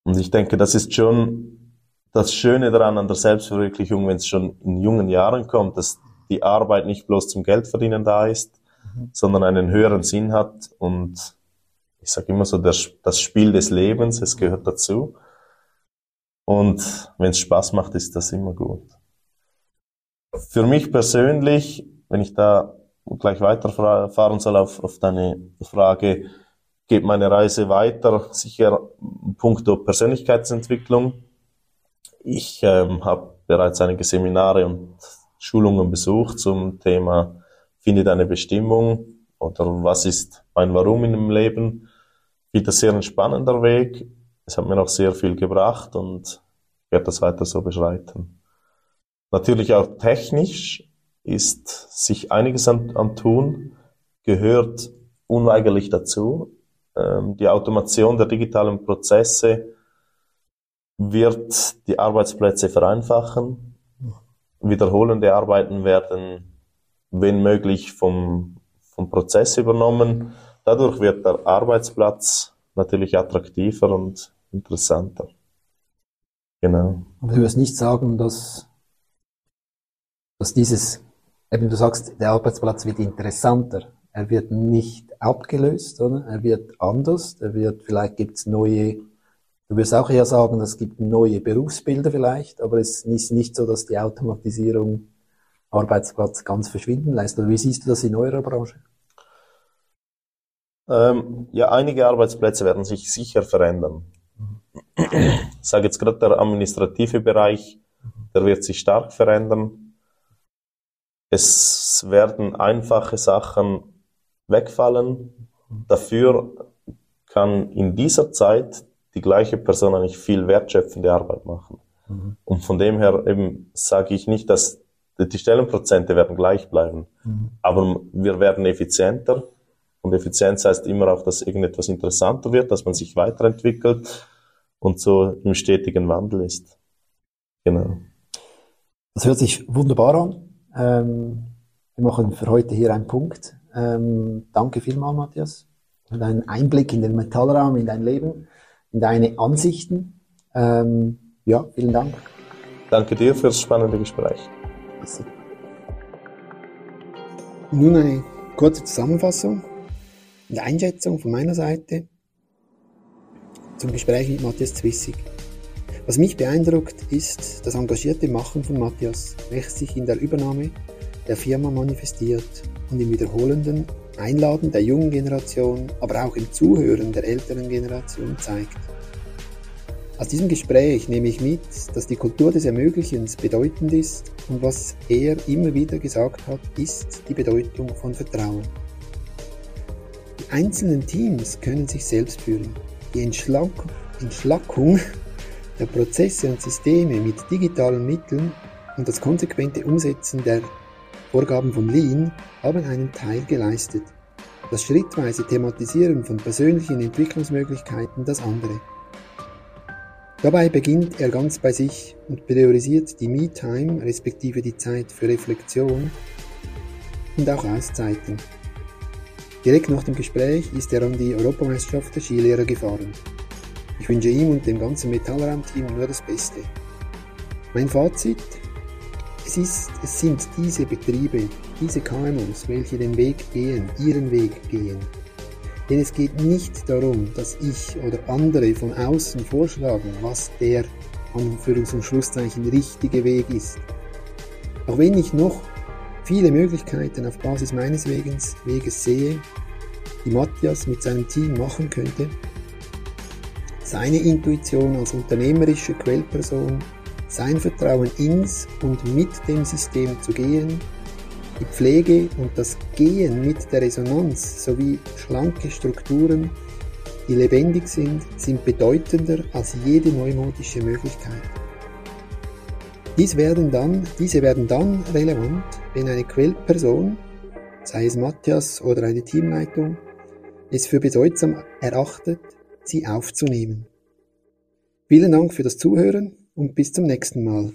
Und ich denke, das ist schon das Schöne daran an der Selbstverwirklichung, wenn es schon in jungen Jahren kommt, dass die Arbeit nicht bloß zum Geldverdienen da ist, mhm. sondern einen höheren Sinn hat und ich sage immer so, das, das Spiel des Lebens, es gehört dazu. Und wenn es Spaß macht, ist das immer gut. Für mich persönlich, wenn ich da gleich weiterfahren soll auf, auf deine Frage, geht meine Reise weiter, sicher puncto Persönlichkeitsentwicklung. Ich ähm, habe bereits einige Seminare und Schulungen besucht zum Thema Finde deine Bestimmung oder was ist mein Warum in dem Leben. Das sehr ein spannender Weg. Es hat mir noch sehr viel gebracht und werde das weiter so beschreiten. Natürlich auch technisch ist sich einiges am, am Tun, gehört unweigerlich dazu. Ähm, die Automation der digitalen Prozesse wird die Arbeitsplätze vereinfachen. Wiederholende Arbeiten werden, wenn möglich, vom, vom Prozess übernommen. Dadurch wird der Arbeitsplatz natürlich attraktiver und interessanter. Genau. Aber du wirst nicht sagen, dass, dass dieses, eben du sagst, der Arbeitsplatz wird interessanter. Er wird nicht abgelöst, oder? Er wird anders. Er wird, vielleicht gibt's neue, du wirst auch eher sagen, es gibt neue Berufsbilder vielleicht, aber es ist nicht so, dass die Automatisierung Arbeitsplatz ganz verschwinden lässt. Oder wie siehst du das in eurer Branche? Ähm, ja, einige Arbeitsplätze werden sich sicher verändern. Ich sage jetzt gerade der administrative Bereich, der wird sich stark verändern. Es werden einfache Sachen wegfallen. Dafür kann in dieser Zeit die gleiche Person eigentlich viel wertschöpfende Arbeit machen. Mhm. Und von dem her eben sage ich nicht, dass die Stellenprozente werden gleich bleiben, mhm. aber wir werden effizienter. Und Effizienz heißt immer auch, dass irgendetwas interessanter wird, dass man sich weiterentwickelt und so im stetigen Wandel ist. Genau. Das hört sich wunderbar an. Ähm, wir machen für heute hier einen Punkt. Ähm, danke vielmals, Matthias, für deinen Einblick in den Metallraum, in dein Leben, in deine Ansichten. Ähm, ja, vielen Dank. Danke dir für das spannende Gespräch. Nun eine kurze Zusammenfassung und Einschätzung von meiner Seite zum Gespräch mit Matthias Zwissig. Was mich beeindruckt, ist das engagierte Machen von Matthias, welches sich in der Übernahme der Firma manifestiert und im wiederholenden Einladen der jungen Generation, aber auch im Zuhören der älteren Generation zeigt. Aus diesem Gespräch nehme ich mit, dass die Kultur des Ermöglichens bedeutend ist und was er immer wieder gesagt hat, ist die Bedeutung von Vertrauen. Die einzelnen Teams können sich selbst führen. Die Entschlackung der Prozesse und Systeme mit digitalen Mitteln und das konsequente Umsetzen der Vorgaben von Lean haben einen Teil geleistet. Das schrittweise Thematisieren von persönlichen Entwicklungsmöglichkeiten das andere. Dabei beginnt er ganz bei sich und priorisiert die Me-Time respektive die Zeit für Reflexion und auch Auszeiten. Direkt nach dem Gespräch ist er an die Europameisterschaft der Skilehrer gefahren. Ich wünsche ihm und dem ganzen Metallraumteam nur das Beste. Mein Fazit, es, ist, es sind diese Betriebe, diese KMUs, welche den Weg gehen, ihren Weg gehen. Denn es geht nicht darum, dass ich oder andere von außen vorschlagen, was der Anführungs- und Schlusszeichen richtige Weg ist. Auch wenn ich noch viele Möglichkeiten auf Basis meines Weges, Weges sehe, die Matthias mit seinem Team machen könnte, seine Intuition als unternehmerische Quellperson sein Vertrauen ins und mit dem System zu gehen, die Pflege und das Gehen mit der Resonanz sowie schlanke Strukturen, die lebendig sind, sind bedeutender als jede neumodische Möglichkeit. Dies werden dann, diese werden dann relevant, wenn eine Quellperson, sei es Matthias oder eine Teamleitung, es für bedeutsam erachtet, sie aufzunehmen. Vielen Dank für das Zuhören und bis zum nächsten Mal.